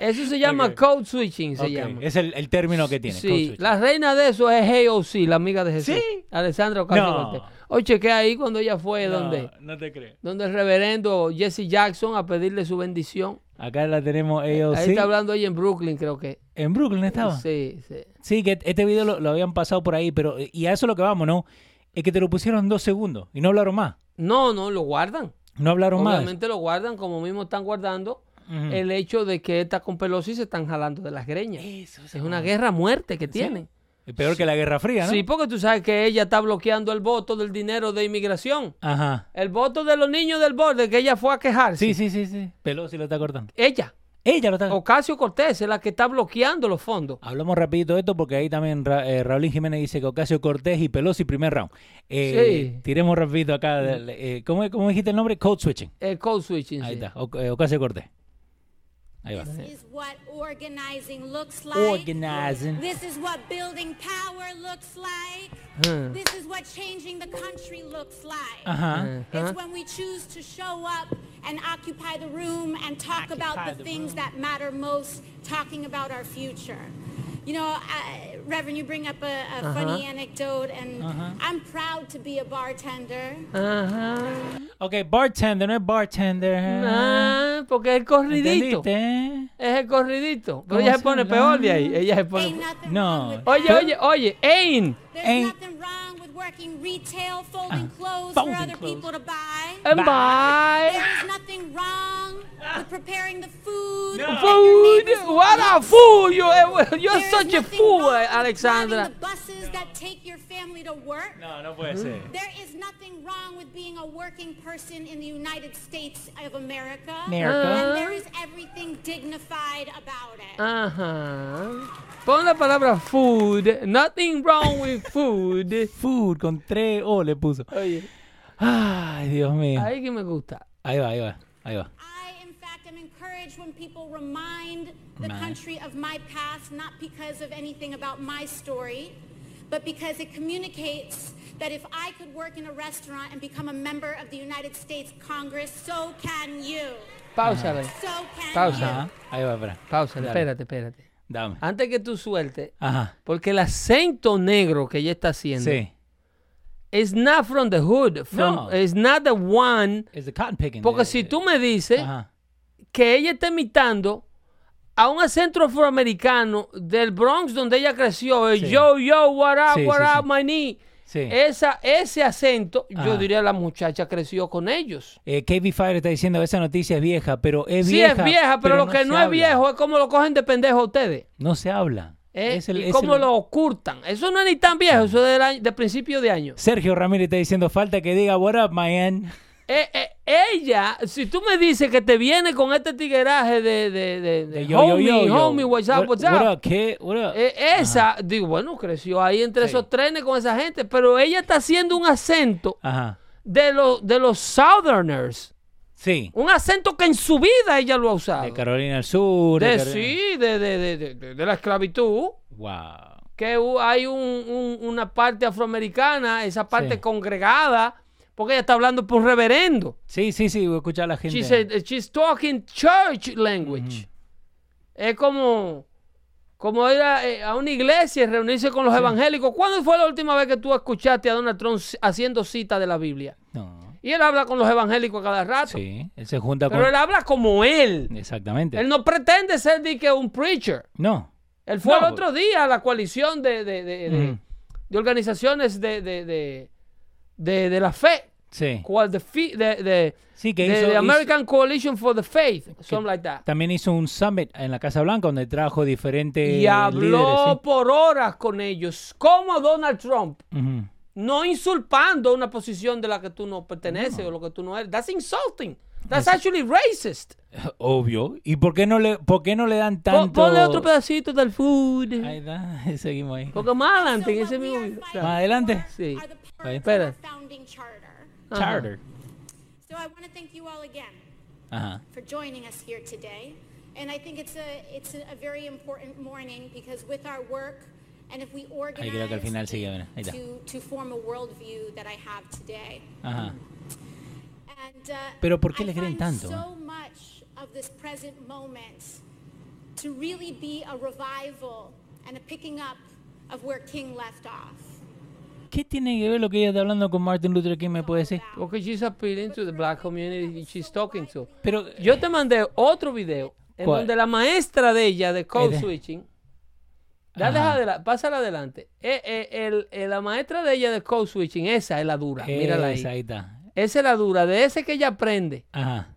Eso se llama code switching, se llama. Es el, el término que tiene. Sí, la reina de eso es AOC, la amiga de Jesús. ¿Sí? Alessandra Ocasio-Cortez. No. Hoy chequé ahí cuando ella fue No, donde, no te creo. donde el reverendo Jesse Jackson a pedirle su bendición. Acá la tenemos AOC. Ahí está hablando ella en Brooklyn, creo que. En Brooklyn estaba. Sí, sí. Sí, que este video lo, lo habían pasado por ahí, pero y a eso es lo que vamos, ¿no? Es que te lo pusieron dos segundos y no hablaron más. No, no, lo guardan. No hablaron más. Obviamente lo guardan, como mismo están guardando el hecho de que esta con Pelosi se están jalando de las greñas. Eso, Es una guerra a muerte que tienen. Es peor que la Guerra Fría, ¿no? Sí, porque tú sabes que ella está bloqueando el voto del dinero de inmigración. Ajá. El voto de los niños del borde que ella fue a quejarse. Sí, sí, sí, sí. Pelosi lo está cortando. Ella, Ella lo está Ocasio Cortés, es la que está bloqueando los fondos. Hablamos rapidito de esto porque ahí también Ra- eh, Raúl Jiménez dice que Ocasio Cortés y Pelosi primer round. Eh, Sí. Tiremos rapidito acá. eh, ¿cómo, cómo dijiste el nombre? Code switching. El code switching. Ahí sí. está. O- eh, Ocasio Cortés. Ahí va. This is what organizing looks like. Organizing. This is what building power looks like. This is what changing the country looks like. Ajá. Huh? It's when we choose to show up and occupy the room and talk about the, the things room. that matter most, talking about our future. You know, I, Reverend, you bring up a, a uh-huh. funny anecdote, and uh-huh. I'm proud to be a bartender. Ajá. Ok, bartender, no es bartender. Ah, porque es el corridito. ¿Entendiste? Es el corridito. Pero ella se se pone peor de ahí. Ella se pone. nothing No. Oye, oye, oye, Ain. There's Ain't- nothing wrong with working retail, folding Ah, clothes folding for other clothes. people to buy. And buy. bye. There is nothing wrong with preparing the food. No. Food. What a fool. You, eh, you're There is such a fool, wrong eh, with Alexandra. the buses that take your family to work. No, no puede ser. There is nothing wrong with being a working person in the United States of America. America. And there is everything dignified about it. Ajá. Pon la palabra food. Nothing wrong with food. Food con tres O le puso. Oye, Ay, Dios mío. ahí que me gusta. Ahí va, ahí va, ahí va. I, in fact, am encouraged when people remind the My. country of my past, not because of anything about my story, but because it communicates that if I could work in a restaurant and become a member of the United States Congress, so can you. Pausale. So can Pausa. you. Ajá. Ahí va, espera. Pausale. Dale. Espérate, espérate. Dame. Antes que tú sueltes, Ajá. porque el acento negro que ella está haciendo Sí. is not from the hood. From, No. It's not the one. Es de cotton picking. Porque de- si tú me dices Ajá. Que ella está imitando a un acento afroamericano del Bronx donde ella creció, el Sí. yo, yo, what up, Sí, what sí, up, sí. my knee. Sí. Esa, ese acento, yo diría la muchacha creció con ellos. Eh, KB Fire está diciendo esa noticia es vieja, pero es Sí vieja. es vieja, pero, lo que se no es viejo es como lo cogen de pendejo a ustedes. No se habla. ¿eh? Es el- y es cómo el- lo ocultan. Eso no es ni tan viejo, eso es del año- de principio de año. Sergio Ramírez está diciendo falta que diga what up, man. Eh, eh, ella, si tú me dices que te viene con este tigueraje de, de, de, yo, homie, yo, yo. homie, what's up, What- what's what up. up, kid? What up? Eh, esa, digo, bueno, creció ahí entre Sí. esos trenes con esa gente, pero ella está haciendo un acento Ajá. de, los de los Southerners. Sí. Un acento que en su vida ella lo ha usado. De Carolina del Sur. De- sí, de, de- de- de- de- de la esclavitud. Wow. Que hay un- un- una parte afroamericana, esa parte Sí. congregada, porque ella está hablando por reverendo. Sí, sí, sí, voy a escuchar a la gente. She said, she's talking church language. Es como, como ir a, eh, a una iglesia y reunirse con los evangélicos. ¿Cuándo fue la última vez que tú escuchaste a Donald Trump haciendo cita de la Biblia? No. Y él habla con los evangélicos a cada rato. Sí, él se junta Pero con. él habla como él. Exactamente. Él no pretende ser de que un preacher. No. Él fue No, el otro día a la coalición de, de- de- de organizaciones de, de, de, la fe. Sí. Cual the fe- de, de- Sí, que de- hizo- de hizo- American Coalition for the Faith. Something like that. También hizo un summit en la Casa Blanca donde trajo diferentes Y habló líderes. por horas con ellos, como Donald Trump, ¿sí? Ujú. no insultando una posición de la que tú no perteneces o lo que tú no eres. That's insulting. That's actually racist. Obvio. ¿Y por qué no le, por qué no le dan tanto? Ponle otro pedacito del food. Ahí está, seguimos ahí. Porque más adelante en ese mismo video. Más adelante. Sí. Ahí. Espera. charter. So I want to thank you all again Ajá. for joining us here today. And I think it's a it's a, very important morning because with our work and if we organize creo que al final sigue, mira, ahí está. to, to form a worldview that I have today. Ajá. Uh, Pero ¿por qué le creen tanto? So much of this present moment to really be a revival and a picking up of where King left off. ¿Qué tiene que ver lo que ella está hablando con Martin Luther King? ¿Me puede decir? Porque she's appealing to the black community she's talking to. Pero Yo te mandé otro video en ¿Cuál? donde la maestra de ella de code switching. Dale adela- pásala adelante. Eh, eh, el- eh, la maestra de ella de code switching, esa es la dura. Mírala ahí. esa, ahí está. Esa es la dura, de ese que ella aprende. Ajá.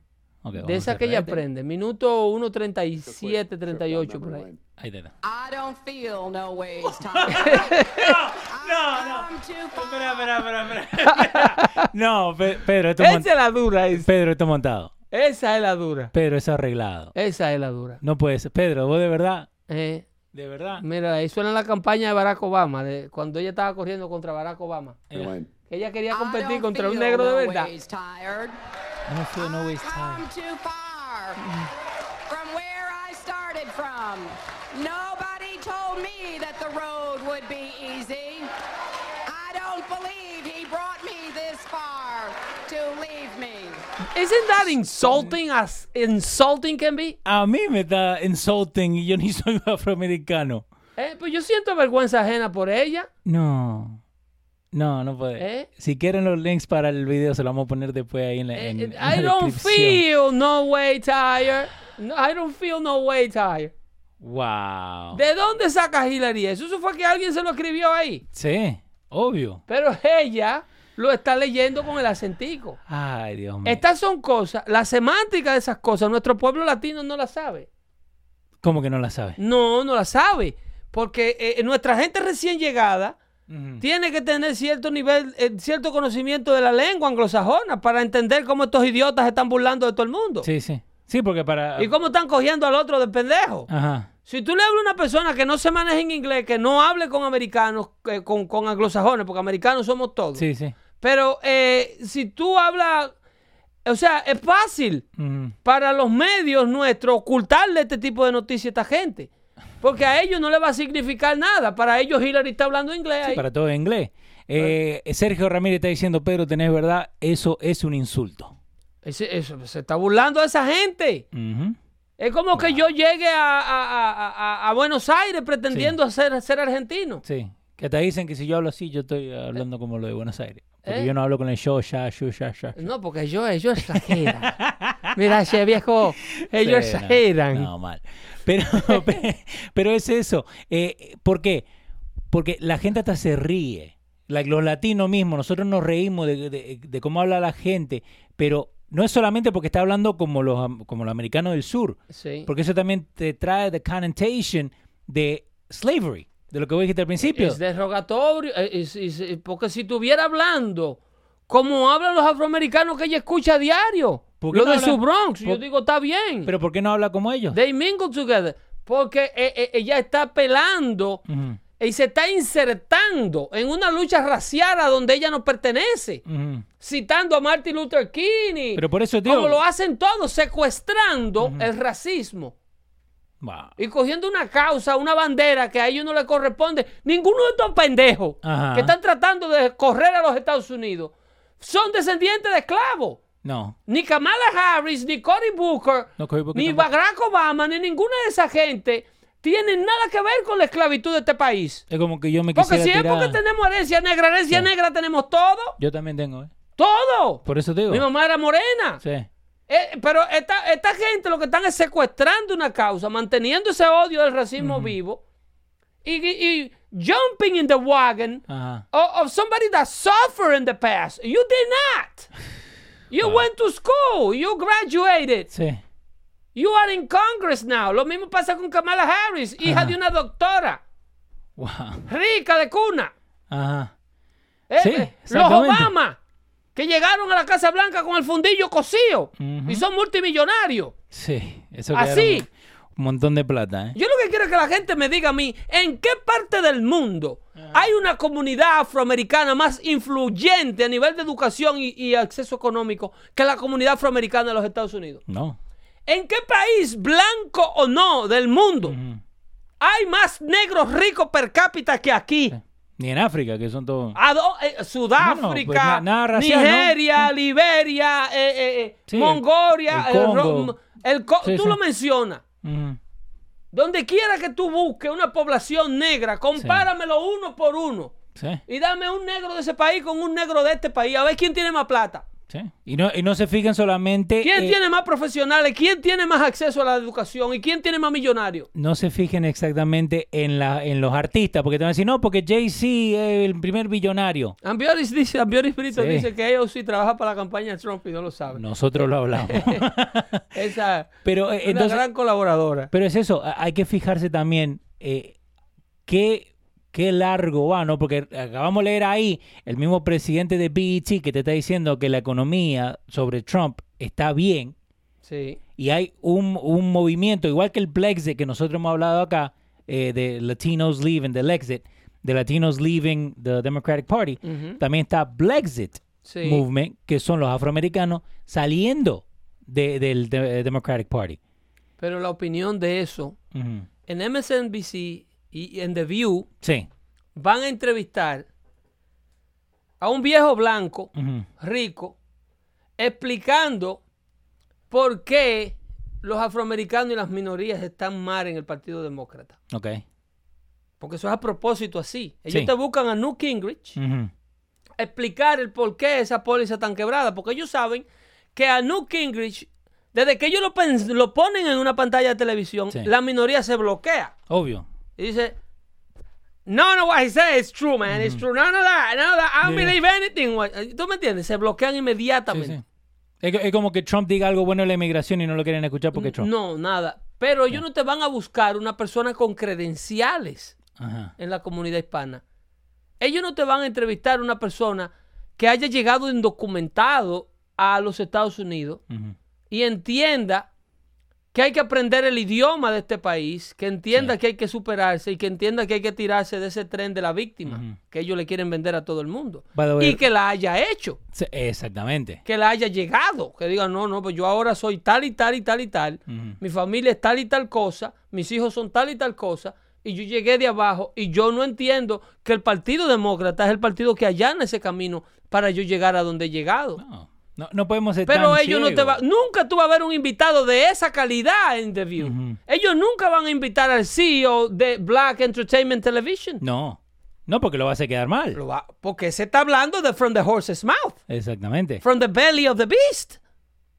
De esa que ella aprende. Minuto 1.37, 38 por ahí. Ahí está. I don't feel no ways no, no, no. Espera, espera, espera, espera. no, Pe- Pedro, esto es Esa es la dura. esa. Pedro, esto es montado. Esa es la dura. Pedro, eso es arreglado. Esa es la dura. No puede ser. Pedro, vos de verdad, Eh, de verdad. mira, ahí suena la campaña de Barack Obama, de cuando ella estaba corriendo contra Barack Obama. Mira, ella quería I competir contra un negro de verdad. I don't feel no too far from where I started from. Nobody told me that the road would be easy. I don't believe he brought me this far to leave me. Isn't that insulting as insulting can be? A mí me está insulting y yo ni soy afroamericano. Eh, pues yo siento vergüenza ajena por ella. No. No, no puede. ¿Eh? Si quieren los links para el video, se los vamos a poner después ahí en la, en- eh, la I don't descripción. feel no way tired. No, I don't feel no way tired. Wow. ¿De dónde saca Hillary eso? Eso fue que alguien se lo escribió ahí. Sí, obvio. Pero ella lo está leyendo con el acentico. Ay, Dios mío. Estas son cosas, la semántica de esas cosas, nuestro pueblo latino no la sabe. ¿Cómo que no la sabe? No, no la sabe. Porque eh, nuestra gente recién llegada Tiene que tener cierto nivel, eh, cierto conocimiento de la lengua anglosajona para entender cómo estos idiotas están burlando de todo el mundo. Sí, sí. Sí, porque para... Y cómo están cogiendo al otro de pendejo. Ajá. Si tú le hablas a una persona que no se maneja en inglés, que no hable con americanos, eh, con, con anglosajones, porque americanos somos todos. Sí, sí. Pero eh, si tú hablas, o sea, es fácil para los medios nuestros ocultarle este tipo de noticias a esta gente. Porque a ellos no le va a significar nada. Para ellos Hillary está hablando inglés Sí, ahí. para todo en inglés. Eh, Sergio Ramírez está diciendo, Pedro, tenés verdad, eso es un insulto. Ese- eso, se está burlando de esa gente. Es como que yo llegue a, a- a- a- a Buenos Aires pretendiendo ser, ser argentino. Sí. Que te dicen que si yo hablo así, yo estoy hablando como lo de Buenos Aires. Porque ¿Eh? yo no hablo con el yo, ya, yo, ya, ya. No, porque ellos, ellos exageran. Mira, ese viejo, ellos Sí, no, exageran. No, mal. Pero, pero es eso. Eh, ¿Por qué? Porque la gente hasta se ríe. Like, los latinos mismos, nosotros nos reímos de, de- de cómo habla la gente, pero no es solamente porque está hablando como los, como los americanos del sur, Sí. porque eso también te trae the connotation de slavery, de lo que vos dijiste al principio. Es derogatorio. eh, es- es- es- porque si estuviera hablando como hablan los afroamericanos que ella escucha a diario, ¿Por qué lo no de su Bronx, yo digo, está bien. Pero ¿por qué no habla como ellos? They mingle together. Porque eh, eh, ella está apelando. Y se está insertando en una lucha racial a donde ella no pertenece. Citando a Martin Luther King. y- Pero por eso, tío- Como lo hacen todos, secuestrando el racismo. Wow. Y cogiendo una causa, una bandera que a ellos no les corresponde. Ninguno de estos pendejos Ajá. que están tratando de correr a los Estados Unidos son descendientes de esclavos. No. Ni Kamala Harris, ni Cory Booker, No, Cory Booker ni tampoco. Barack Obama, ni ninguna de esa gente tienen nada que ver con la esclavitud de este país. Es como que yo me Porque si es porque tenemos herencia negra, herencia Sí. negra tenemos todo, Yo también tengo, ¿eh? todo. Por eso te digo. Mi mamá era morena. Sí. Eh, pero esta, esta gente lo que están es secuestrando una causa, manteniendo ese odio del racismo vivo y, jumping in the wagon of, of somebody that suffered in the past. You did not. You went to school. You graduated. Sí. You are in Congress now. Lo mismo pasa con Kamala Harris, hija de una doctora, Wow. rica de cuna. Ajá. Eh, Sí, eh, los. Obama, que llegaron a la Casa Blanca con el fundillo cocido y son multimillonarios. Sí. Eso Así. quedaron Un montón de plata, ¿eh? Yo lo que quiero es que la gente me diga a mí, ¿en qué parte del mundo hay una comunidad afroamericana más influyente a nivel de educación y, y acceso económico que la comunidad afroamericana de los Estados Unidos? No. ¿En qué país, blanco o no, del mundo hay más negros ricos per cápita que aquí? Ni en África, que son todos... A do- eh, Sudáfrica, pues. Nigeria, Liberia, eh, eh, Sí, Mongolia, el Congo. El Sí, tú sí. lo mencionas. Donde quiera que tú busques una población negra, compáramelo uno por uno. Y dame un negro de ese país con un negro de este país. A ver quién tiene más plata. Sí. Y no, y no se fijan solamente... ¿Quién eh, tiene más profesionales? ¿Quién tiene más acceso a la educación? ¿Y quién tiene más millonarios? no se fijen exactamente en, la, en los artistas, porque te van a decir, no, porque Jay-Z es el primer billonario. Ambioris dice, Ambioris Brito Sí. dice que ellos sí trabaja para la campaña de Trump y no lo sabe. Nosotros lo hablamos. Esa pero eh, una entonces, gran colaboradora. pero es eso, hay que fijarse también eh, qué, qué largo va, ¿no? Porque acabamos de leer ahí el mismo presidente de BET que te está diciendo que la economía sobre Trump está bien Sí. y hay un, un movimiento, igual que el Brexit que nosotros hemos hablado acá, eh, de Latinos leaving, del exit, de Latinos leaving the Democratic Party, también está Brexit Sí. Movement, que son los afroamericanos saliendo de- del de- Democratic Party. Pero la opinión de eso, en MSNBC y en The View Sí. van a entrevistar a un viejo blanco rico explicando por qué los afroamericanos y las minorías están mal en el Partido Demócrata. Ok. Porque eso es a propósito así. Ellos Sí. te buscan a Newt Gingrich explicar el por qué esa póliza tan quebrada. Porque ellos saben que a Newt Gingrich, desde que ellos lo, lo ponen en una pantalla de televisión, Sí. la minoría se bloquea. Obvio. Y dice, no, no, what he said is true, man. It's true. None of that. None of that. I don't Yeah. believe anything. what- ¿Tú me entiendes? Se bloquean Sí, inmediatamente. sí. Es, como que Trump diga algo bueno de la inmigración y no lo quieren escuchar porque Trump. No, nada. Pero ellos no te van a buscar una persona con credenciales Ajá. en la comunidad hispana. Ellos no te van a entrevistar una persona que haya llegado indocumentado a los Estados Unidos Ujú. y entienda que hay que aprender el idioma de este país, que entienda Sí. que hay que superarse y que entienda que hay que tirarse de ese tren de la víctima que ellos le quieren vender a todo el mundo. Y que la haya hecho, Sí, Exactamente. que la haya llegado, que diga, no, no, pues yo ahora soy tal y tal y tal y tal, mi familia es tal y tal cosa, mis hijos son tal y tal cosa, y yo llegué de abajo y yo no entiendo que el Partido Demócrata es el partido que allana ese camino para yo llegar a donde he llegado. No, no, no podemos ser Pero tan ellos no te van, nunca tú vas a ver un invitado de esa calidad en The View. Ellos nunca van a invitar al CEO de Black Entertainment Television. No. No, porque lo vas a quedar mal. Lo va- porque se está hablando de From the Horse's Mouth, Exactamente. From the Belly of the Beast.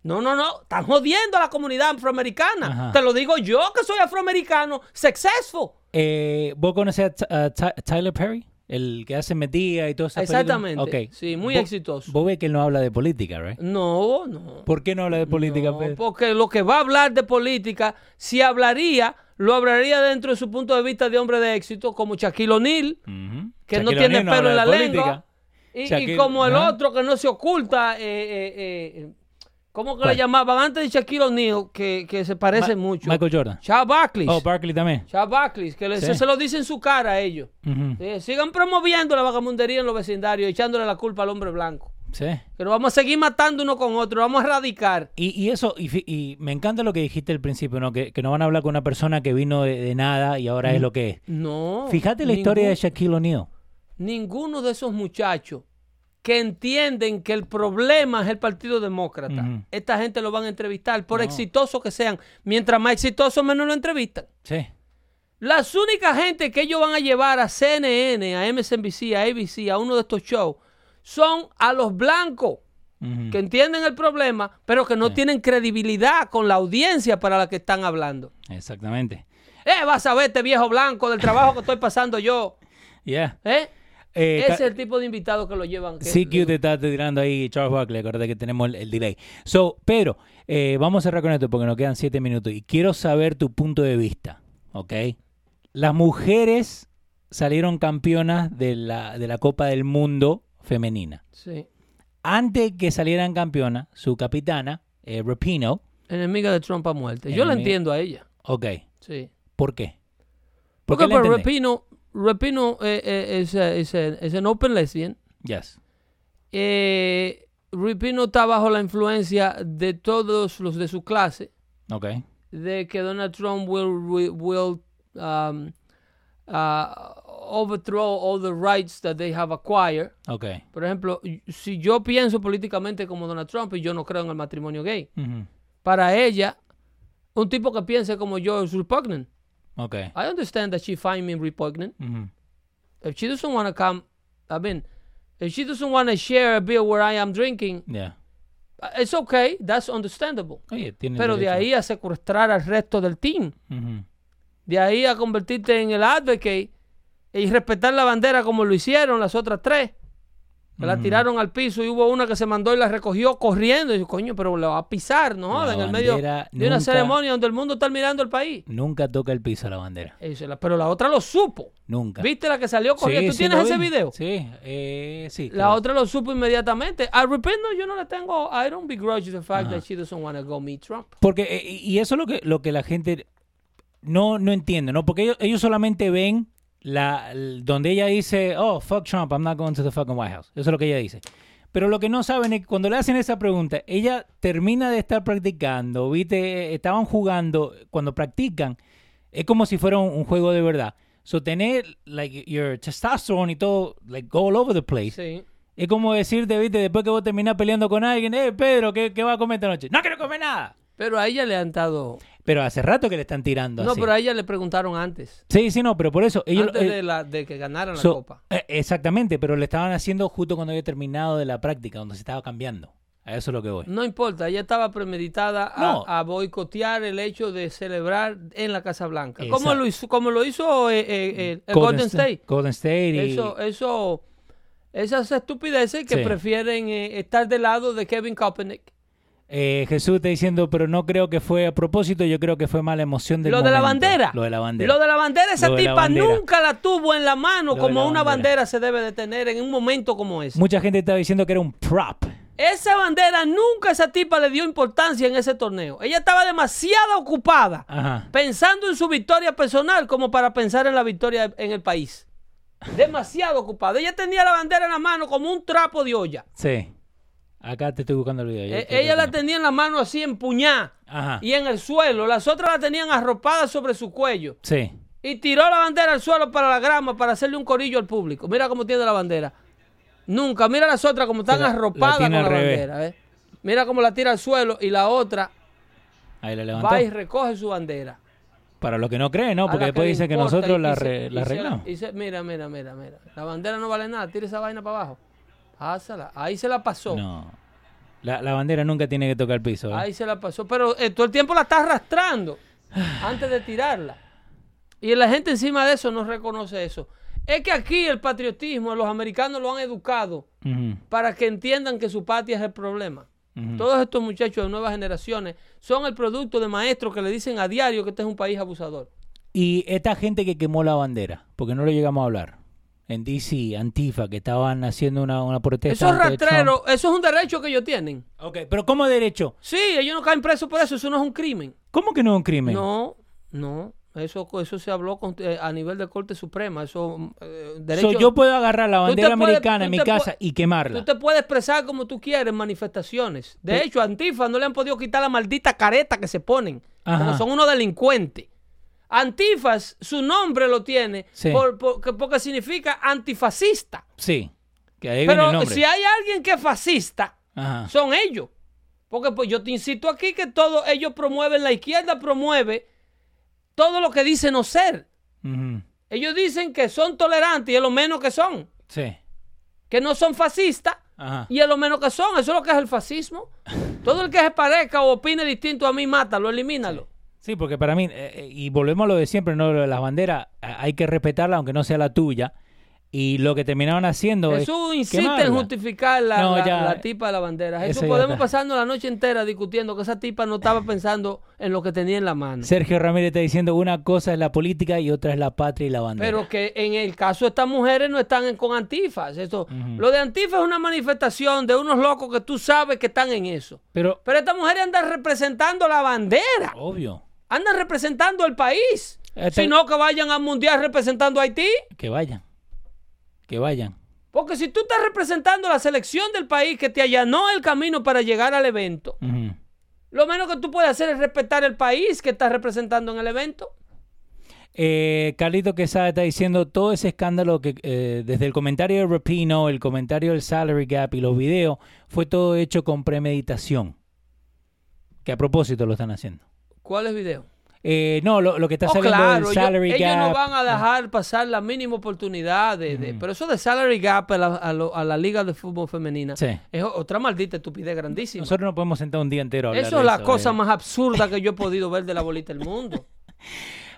No, no, no. Están jodiendo a la comunidad afroamericana. Ajá. Te lo digo yo que soy afroamericano, successful. Eh, ¿Vos conocés a a Ty- Tyler Perry? El que hace Medea y todo eso. Exactamente. Sí, muy exitoso. Vos ves que él no habla de política, ¿right? No, no. ¿Por qué no habla de política, No, Pedro? porque lo que va a hablar de política, si hablaría, lo hablaría dentro de su punto de vista de hombre de éxito, como Shaquille O'Neal, que no tiene no pelo en la lengua. Y, como el otro que no se oculta, eh, eh, eh, ¿Cómo que ¿Cuál? le llamaban antes de Shaquille O'Neal, que, que se parece Ma- mucho? Michael Jordan. Charles Barkley. Oh, Barkley también. Charles Barkley, que le- Sí. se, se lo dice en su cara a ellos. Sí, sigan promoviendo la vagamundería en los vecindarios, echándole la culpa al hombre blanco. Sí. Nos vamos a seguir matando uno con otro, vamos a erradicar. Y, y eso, y, y me encanta lo que dijiste al principio, ¿no? Que, que no van a hablar con una persona que vino de, de nada y ahora es lo que es. No. Fíjate la historia de Shaquille O'Neal. Ninguno de esos muchachos que entienden que el problema es el Partido Demócrata, esta gente lo van a entrevistar, por exitosos que sean. Mientras más exitosos, menos lo entrevistan. Sí. Las únicas gente que ellos van a llevar a CNN, a MSNBC, a ABC, a uno de estos shows, son a los blancos que entienden el problema, pero que no tienen credibilidad con la audiencia para la que están hablando. Exactamente. Eh, vas a ver este viejo blanco del trabajo que estoy pasando yo. Yeah. ¿Eh? Eh, es el tipo de invitado que lo llevan. que- CQ te está tirando ahí Charles Barkley, acuérdate que tenemos el, el delay. So, Pedro, eh, vamos a cerrar con esto porque nos quedan siete minutos y quiero saber tu punto de vista, ¿ok? Las mujeres salieron campeonas de la, de la Copa del Mundo femenina. Sí. Antes que salieran campeonas, su capitana, eh, Rapino, Enemiga de Trump a muerte. Yo la entiendo a ella. ok, Sí. ¿por qué? ¿Por Porque qué la pues? Rapino, Rapino eh, eh, es, eh, eh, an open lesbian. Yes. Eh, Rapino está bajo la influencia de todos los de su clase. Ok. de que Donald Trump will, will, um, uh, overthrow all the rights that they have acquired. Ok. Por ejemplo, si yo pienso políticamente como Donald Trump y yo no creo en el matrimonio gay, para ella, un tipo que piense como yo es repugnant. Ok. I understand that she find me repugnant. Ujú. If she doesn't want to come, I mean, if she doesn't want to share a beer where I am drinking, Yeah. uh, it's okay, that's understandable. Oye, tiene Pero de ahí a secuestrar al resto del team. Ujú. De ahí a convertirte en el advocate y respetar la bandera como lo hicieron las otras tres. Que la tiraron al piso y hubo una que se mandó y la recogió corriendo. Y yo, coño, pero la va a pisar, ¿no? La en el medio de una ceremonia donde el mundo está mirando el país. Nunca toca el piso la bandera. Eso, la- pero la otra lo supo. Nunca. ¿Viste la que salió corriendo? Sí, ¿Tú sí, tienes ese vi. video? Sí, eh, sí. La otra lo supo inmediatamente. Al repente yo no le tengo, I don't begrudge the fact that she doesn't want to go meet Trump. Porque, eh, y y eso es lo que, lo que la gente no, no entiende, ¿no? Porque ellos, ellos solamente ven la, donde ella dice, oh, fuck Trump, I'm not going to the fucking White House. Eso es lo que ella dice. Pero lo que no saben es que cuando le hacen esa pregunta, ella termina de estar practicando, ¿viste? Estaban jugando, cuando practican, es como si fuera un, un juego de verdad. So, tener, like, your testosterone y todo, like, go all over the place. Sí. Es como decirte, viste, después que vos terminás peleando con alguien, eh, Pedro, ¿qué, qué vas a comer esta noche? No quiero comer nada. Pero a ella le han dado... Pero hace rato que le están tirando No, así. pero a ella le preguntaron antes. Sí, sí, no, pero por eso ellos... antes eh, de, la, de que ganaran so, la copa. eh, exactamente, pero le estaban haciendo justo cuando había terminado de la práctica, donde se estaba cambiando. A eso es lo que voy. No importa, ella estaba premeditada a, No. a boicotear el hecho de celebrar en la Casa Blanca. Como lo hizo, como lo hizo eh, el Golden State. Golden State y... Eso, eso, esas estupideces que Sí. prefieren eh, estar del lado de Kevin Kaepernick. Eh, Jesús está diciendo, pero no creo que fue a propósito, yo creo que fue mala emoción del Lo de la bandera. Lo de la bandera. Lo de la bandera, esa Lo de la tipa bandera. nunca la tuvo en la mano Lo como la una bandera. bandera se debe de tener en un momento como ese. Mucha gente estaba diciendo que era un prop. Esa bandera nunca esa tipa le dio importancia en ese torneo. Ella estaba demasiado ocupada Ajá. pensando en su victoria personal como para pensar en la victoria en el país. Demasiado ocupada. Ella tenía la bandera en la mano como un trapo de olla. Sí. Acá te estoy buscando el video. Eh, ella la tenía en la mano así empuñada Ajá. y en el suelo. Las otras la tenían arropada sobre su cuello. Sí. Y tiró la bandera al suelo para la grama para hacerle un corillo al público. Mira cómo tiene la bandera. Nunca. Mira las otras como están la- la arropadas con tiene la revés. bandera. ¿eh? Mira cómo la tira al suelo y la otra Ahí la levantó. va y recoge su bandera. Para los que no creen, ¿no? Porque la después le dice que nosotros y- la, y se- re- la arreglamos. y se- mira, mira, mira, mira. La bandera no vale nada. Tira esa vaina para abajo. Pásala. Ahí se la pasó. No. La, la bandera nunca tiene que tocar el piso. ¿eh? Ahí se la pasó. Pero eh, todo el tiempo la está arrastrando antes de tirarla. Y la gente encima de eso no reconoce eso. Es que aquí el patriotismo, los americanos lo han educado para que entiendan que su patria es el problema. Todos estos muchachos de nuevas generaciones son el producto de maestros que le dicen a diario que este es un país abusador. Y esta gente que quemó la bandera, porque no lo llegamos a hablar. En DC, Antifa, que estaban haciendo una, una protesta. Esos ante Trump. rastreros, eso es un derecho que ellos tienen. Ok, pero ¿cómo derecho? Sí, ellos no caen presos por eso, eso no es un crimen. ¿Cómo que no es un crimen? No, no. Eso, eso se habló con- eh, a nivel de Corte Suprema. Eso, eh, So, derecho, yo puedo agarrar la bandera puedes- americana en mi casa y quemarla. Tú te puedes expresar como tú quieres en manifestaciones. De hecho, a Antifa no le han podido quitar la maldita careta que se ponen. Ajá. Como son unos delincuentes. Antifas, su nombre lo tiene Sí. por- por- que- porque significa antifascista. Sí, que ahí viene el Pero si hay alguien que es fascista, Ajá. son ellos. Porque pues yo te insisto aquí que todos ellos promueven, la izquierda promueve todo lo que dice no ser. Ellos dicen que son tolerantes y es lo menos que son. Sí. Que no son fascistas Ajá. y es lo menos que son. Eso es lo que es el fascismo. Todo el que se parezca o opine distinto a mí, mátalo, elimínalo. Sí, porque para mí, eh, eh, y volvemos a lo de siempre, ¿no? Lo de las banderas, a- hay que respetarla aunque no sea la tuya. Y lo que terminaron haciendo Jesús es insiste en justificar la, No, la- ya, la tipa de la bandera. Jesús, podemos está. pasarnos la noche entera discutiendo que esa tipa no estaba pensando en lo que tenía en la mano. Sergio Ramírez está diciendo una cosa es la política y otra es la patria y la bandera. Pero que en el caso de estas mujeres no están en- con antifas. Esto, Lo de antifa es una manifestación de unos locos que tú sabes que están en eso. Pero, Pero estas mujeres andan representando la bandera. obvio, Andan representando el país. Este- Si no, que vayan al mundial representando a Haití. que vayan. Que vayan. Porque si tú estás representando la selección del país que te allanó el camino para llegar al evento, lo menos que tú puedes hacer es respetar el país que estás representando en el evento. Eh, Carlito Quesada está diciendo todo ese escándalo que eh, desde el comentario de Rapino, el comentario del salary gap y los videos, fue todo hecho con premeditación. Que a propósito lo están haciendo. ¿Cuál es el video? Eh, no, lo, lo que está Oh, saliendo claro, del ellos, salary ellos gap. no van a dejar pasar la mínima oportunidad de, de- pero eso de salary gap a la, a lo- a la liga de fútbol femenina Sí. es otra maldita estupidez grandísima. Nosotros no podemos sentar un día entero a hablar eso de es la eso, cosa eh. más absurda que yo he podido ver de la bolita del mundo.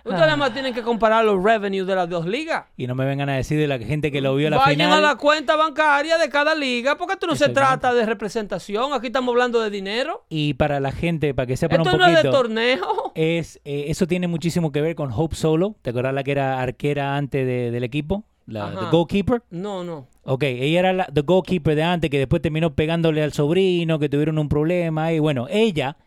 Ustedes nada más tienen que comparar los revenues de las dos ligas. Y no me vengan a decir de la gente que lo vio la Vayan final. a la cuenta bancaria de cada liga, porque esto no se trata de representación, aquí estamos hablando de dinero. Y para la gente, para que sepan Esto un no es de poquito, torneo. es, eh, eso tiene muchísimo que ver con Hope Solo. ¿Te acuerdas la que era arquera antes de- del equipo? La the goalkeeper. No, no. Ok, ella era la the goalkeeper de antes, que después terminó pegándole al sobrino, que tuvieron un problema. Y bueno, ella,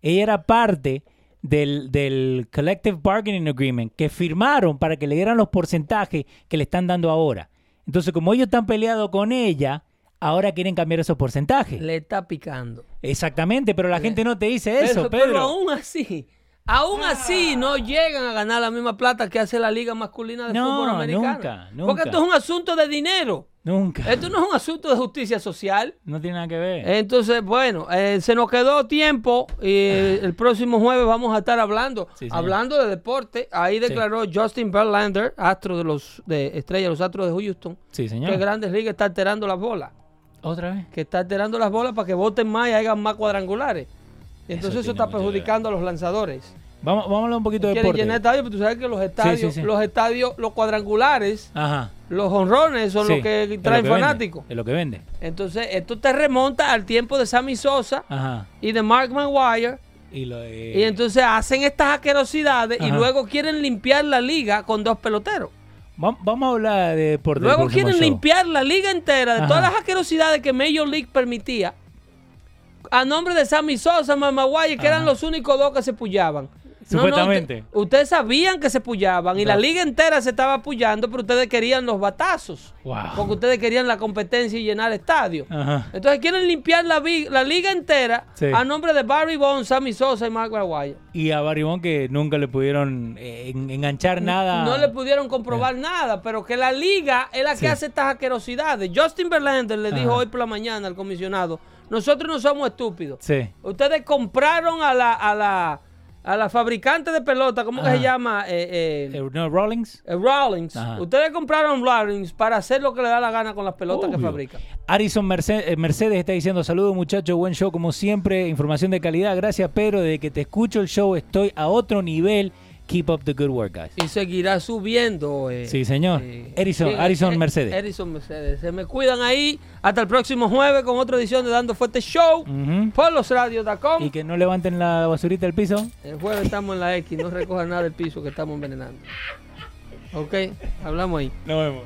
ella era parte del, del Collective Bargaining Agreement que firmaron para que le dieran los porcentajes que le están dando ahora. Entonces, como ellos están peleados con ella, ahora quieren cambiar esos porcentajes. Le está picando. Exactamente, pero la gente no te dice eso, pero, pero Pedro. aún así, aún así no llegan a ganar la misma plata que hace la liga masculina de No, fútbol americano. nunca, nunca. Porque esto es un asunto de dinero. Nunca. Esto no es un asunto de justicia social. No tiene nada que ver. Entonces, bueno, eh, se nos quedó tiempo y eh, el próximo jueves vamos a estar hablando, Sí, hablando de deporte. Ahí declaró Justin Verlander, astro de los de estrella, los astros de Houston, sí, señor. que Grandes Ligas está alterando las bolas, Otra vez. que está alterando las bolas para que voten más y hagan más cuadrangulares. Entonces eso, está perjudicando a los lanzadores. Vamos, vamos a hablar un poquito de Quieren deporte. llenar estadios, pero tú sabes que los estadios, sí. los estadios, los cuadrangulares, Ajá. los honrones son los que traen fanáticos. Es lo que vende. Entonces esto te remonta al tiempo de Sammy Sosa Ajá. y de Mark Maguire. Y, lo, eh, Y entonces hacen estas asquerosidades y luego quieren limpiar la liga con dos peloteros. va- vamos a hablar de deporte. el Luego quieren show. limpiar la liga entera de todas las asquerosidades que Major League permitía a nombre de Sammy Sosa, Mama Guay, que eran los únicos dos que se pullaban. No, no, Supuestamente. usted- ustedes sabían que se pullaban y No. la liga entera se estaba pullando, pero ustedes querían los batazos. Wow. Porque ustedes querían la competencia y llenar estadios. Ajá. Entonces quieren limpiar la, liga entera Sí. a nombre de Barry Bonds, Sammy Sosa y Mark Maguire. Y a Barribón que nunca le pudieron eh, en- enganchar nada. No le pudieron comprobar nada, pero que la liga es la que Sí. hace estas asquerosidades. Justin Verlander le dijo hoy por la mañana al comisionado, nosotros no somos estúpidos. Sí. Ustedes compraron a la, a la, a la fabricante de pelota, ¿cómo que se llama? Eh, eh, Eh, no, Rawlings. eh, Rawlings. Ajá. Ustedes compraron Rawlings para hacer lo que le da la gana con las pelotas que fabrican. Arison Merce- eh, Mercedes está diciendo saludos muchachos, buen show como siempre, información de calidad, gracias Pedro, desde que te escucho el show estoy a otro nivel, keep up the good work guys. Y seguirá subiendo. eh, Sí, señor. Edison- sí, Harrison eh, Mercedes. Edison Mercedes. Se me cuidan ahí. Hasta el próximo jueves con otra edición de Dando Fuerte Show. Ujú. Por losradios.com. Y que no levanten la basurita del piso. El jueves estamos en la X. No recojan nada del piso que estamos envenenando. Ok, hablamos ahí. Nos vemos.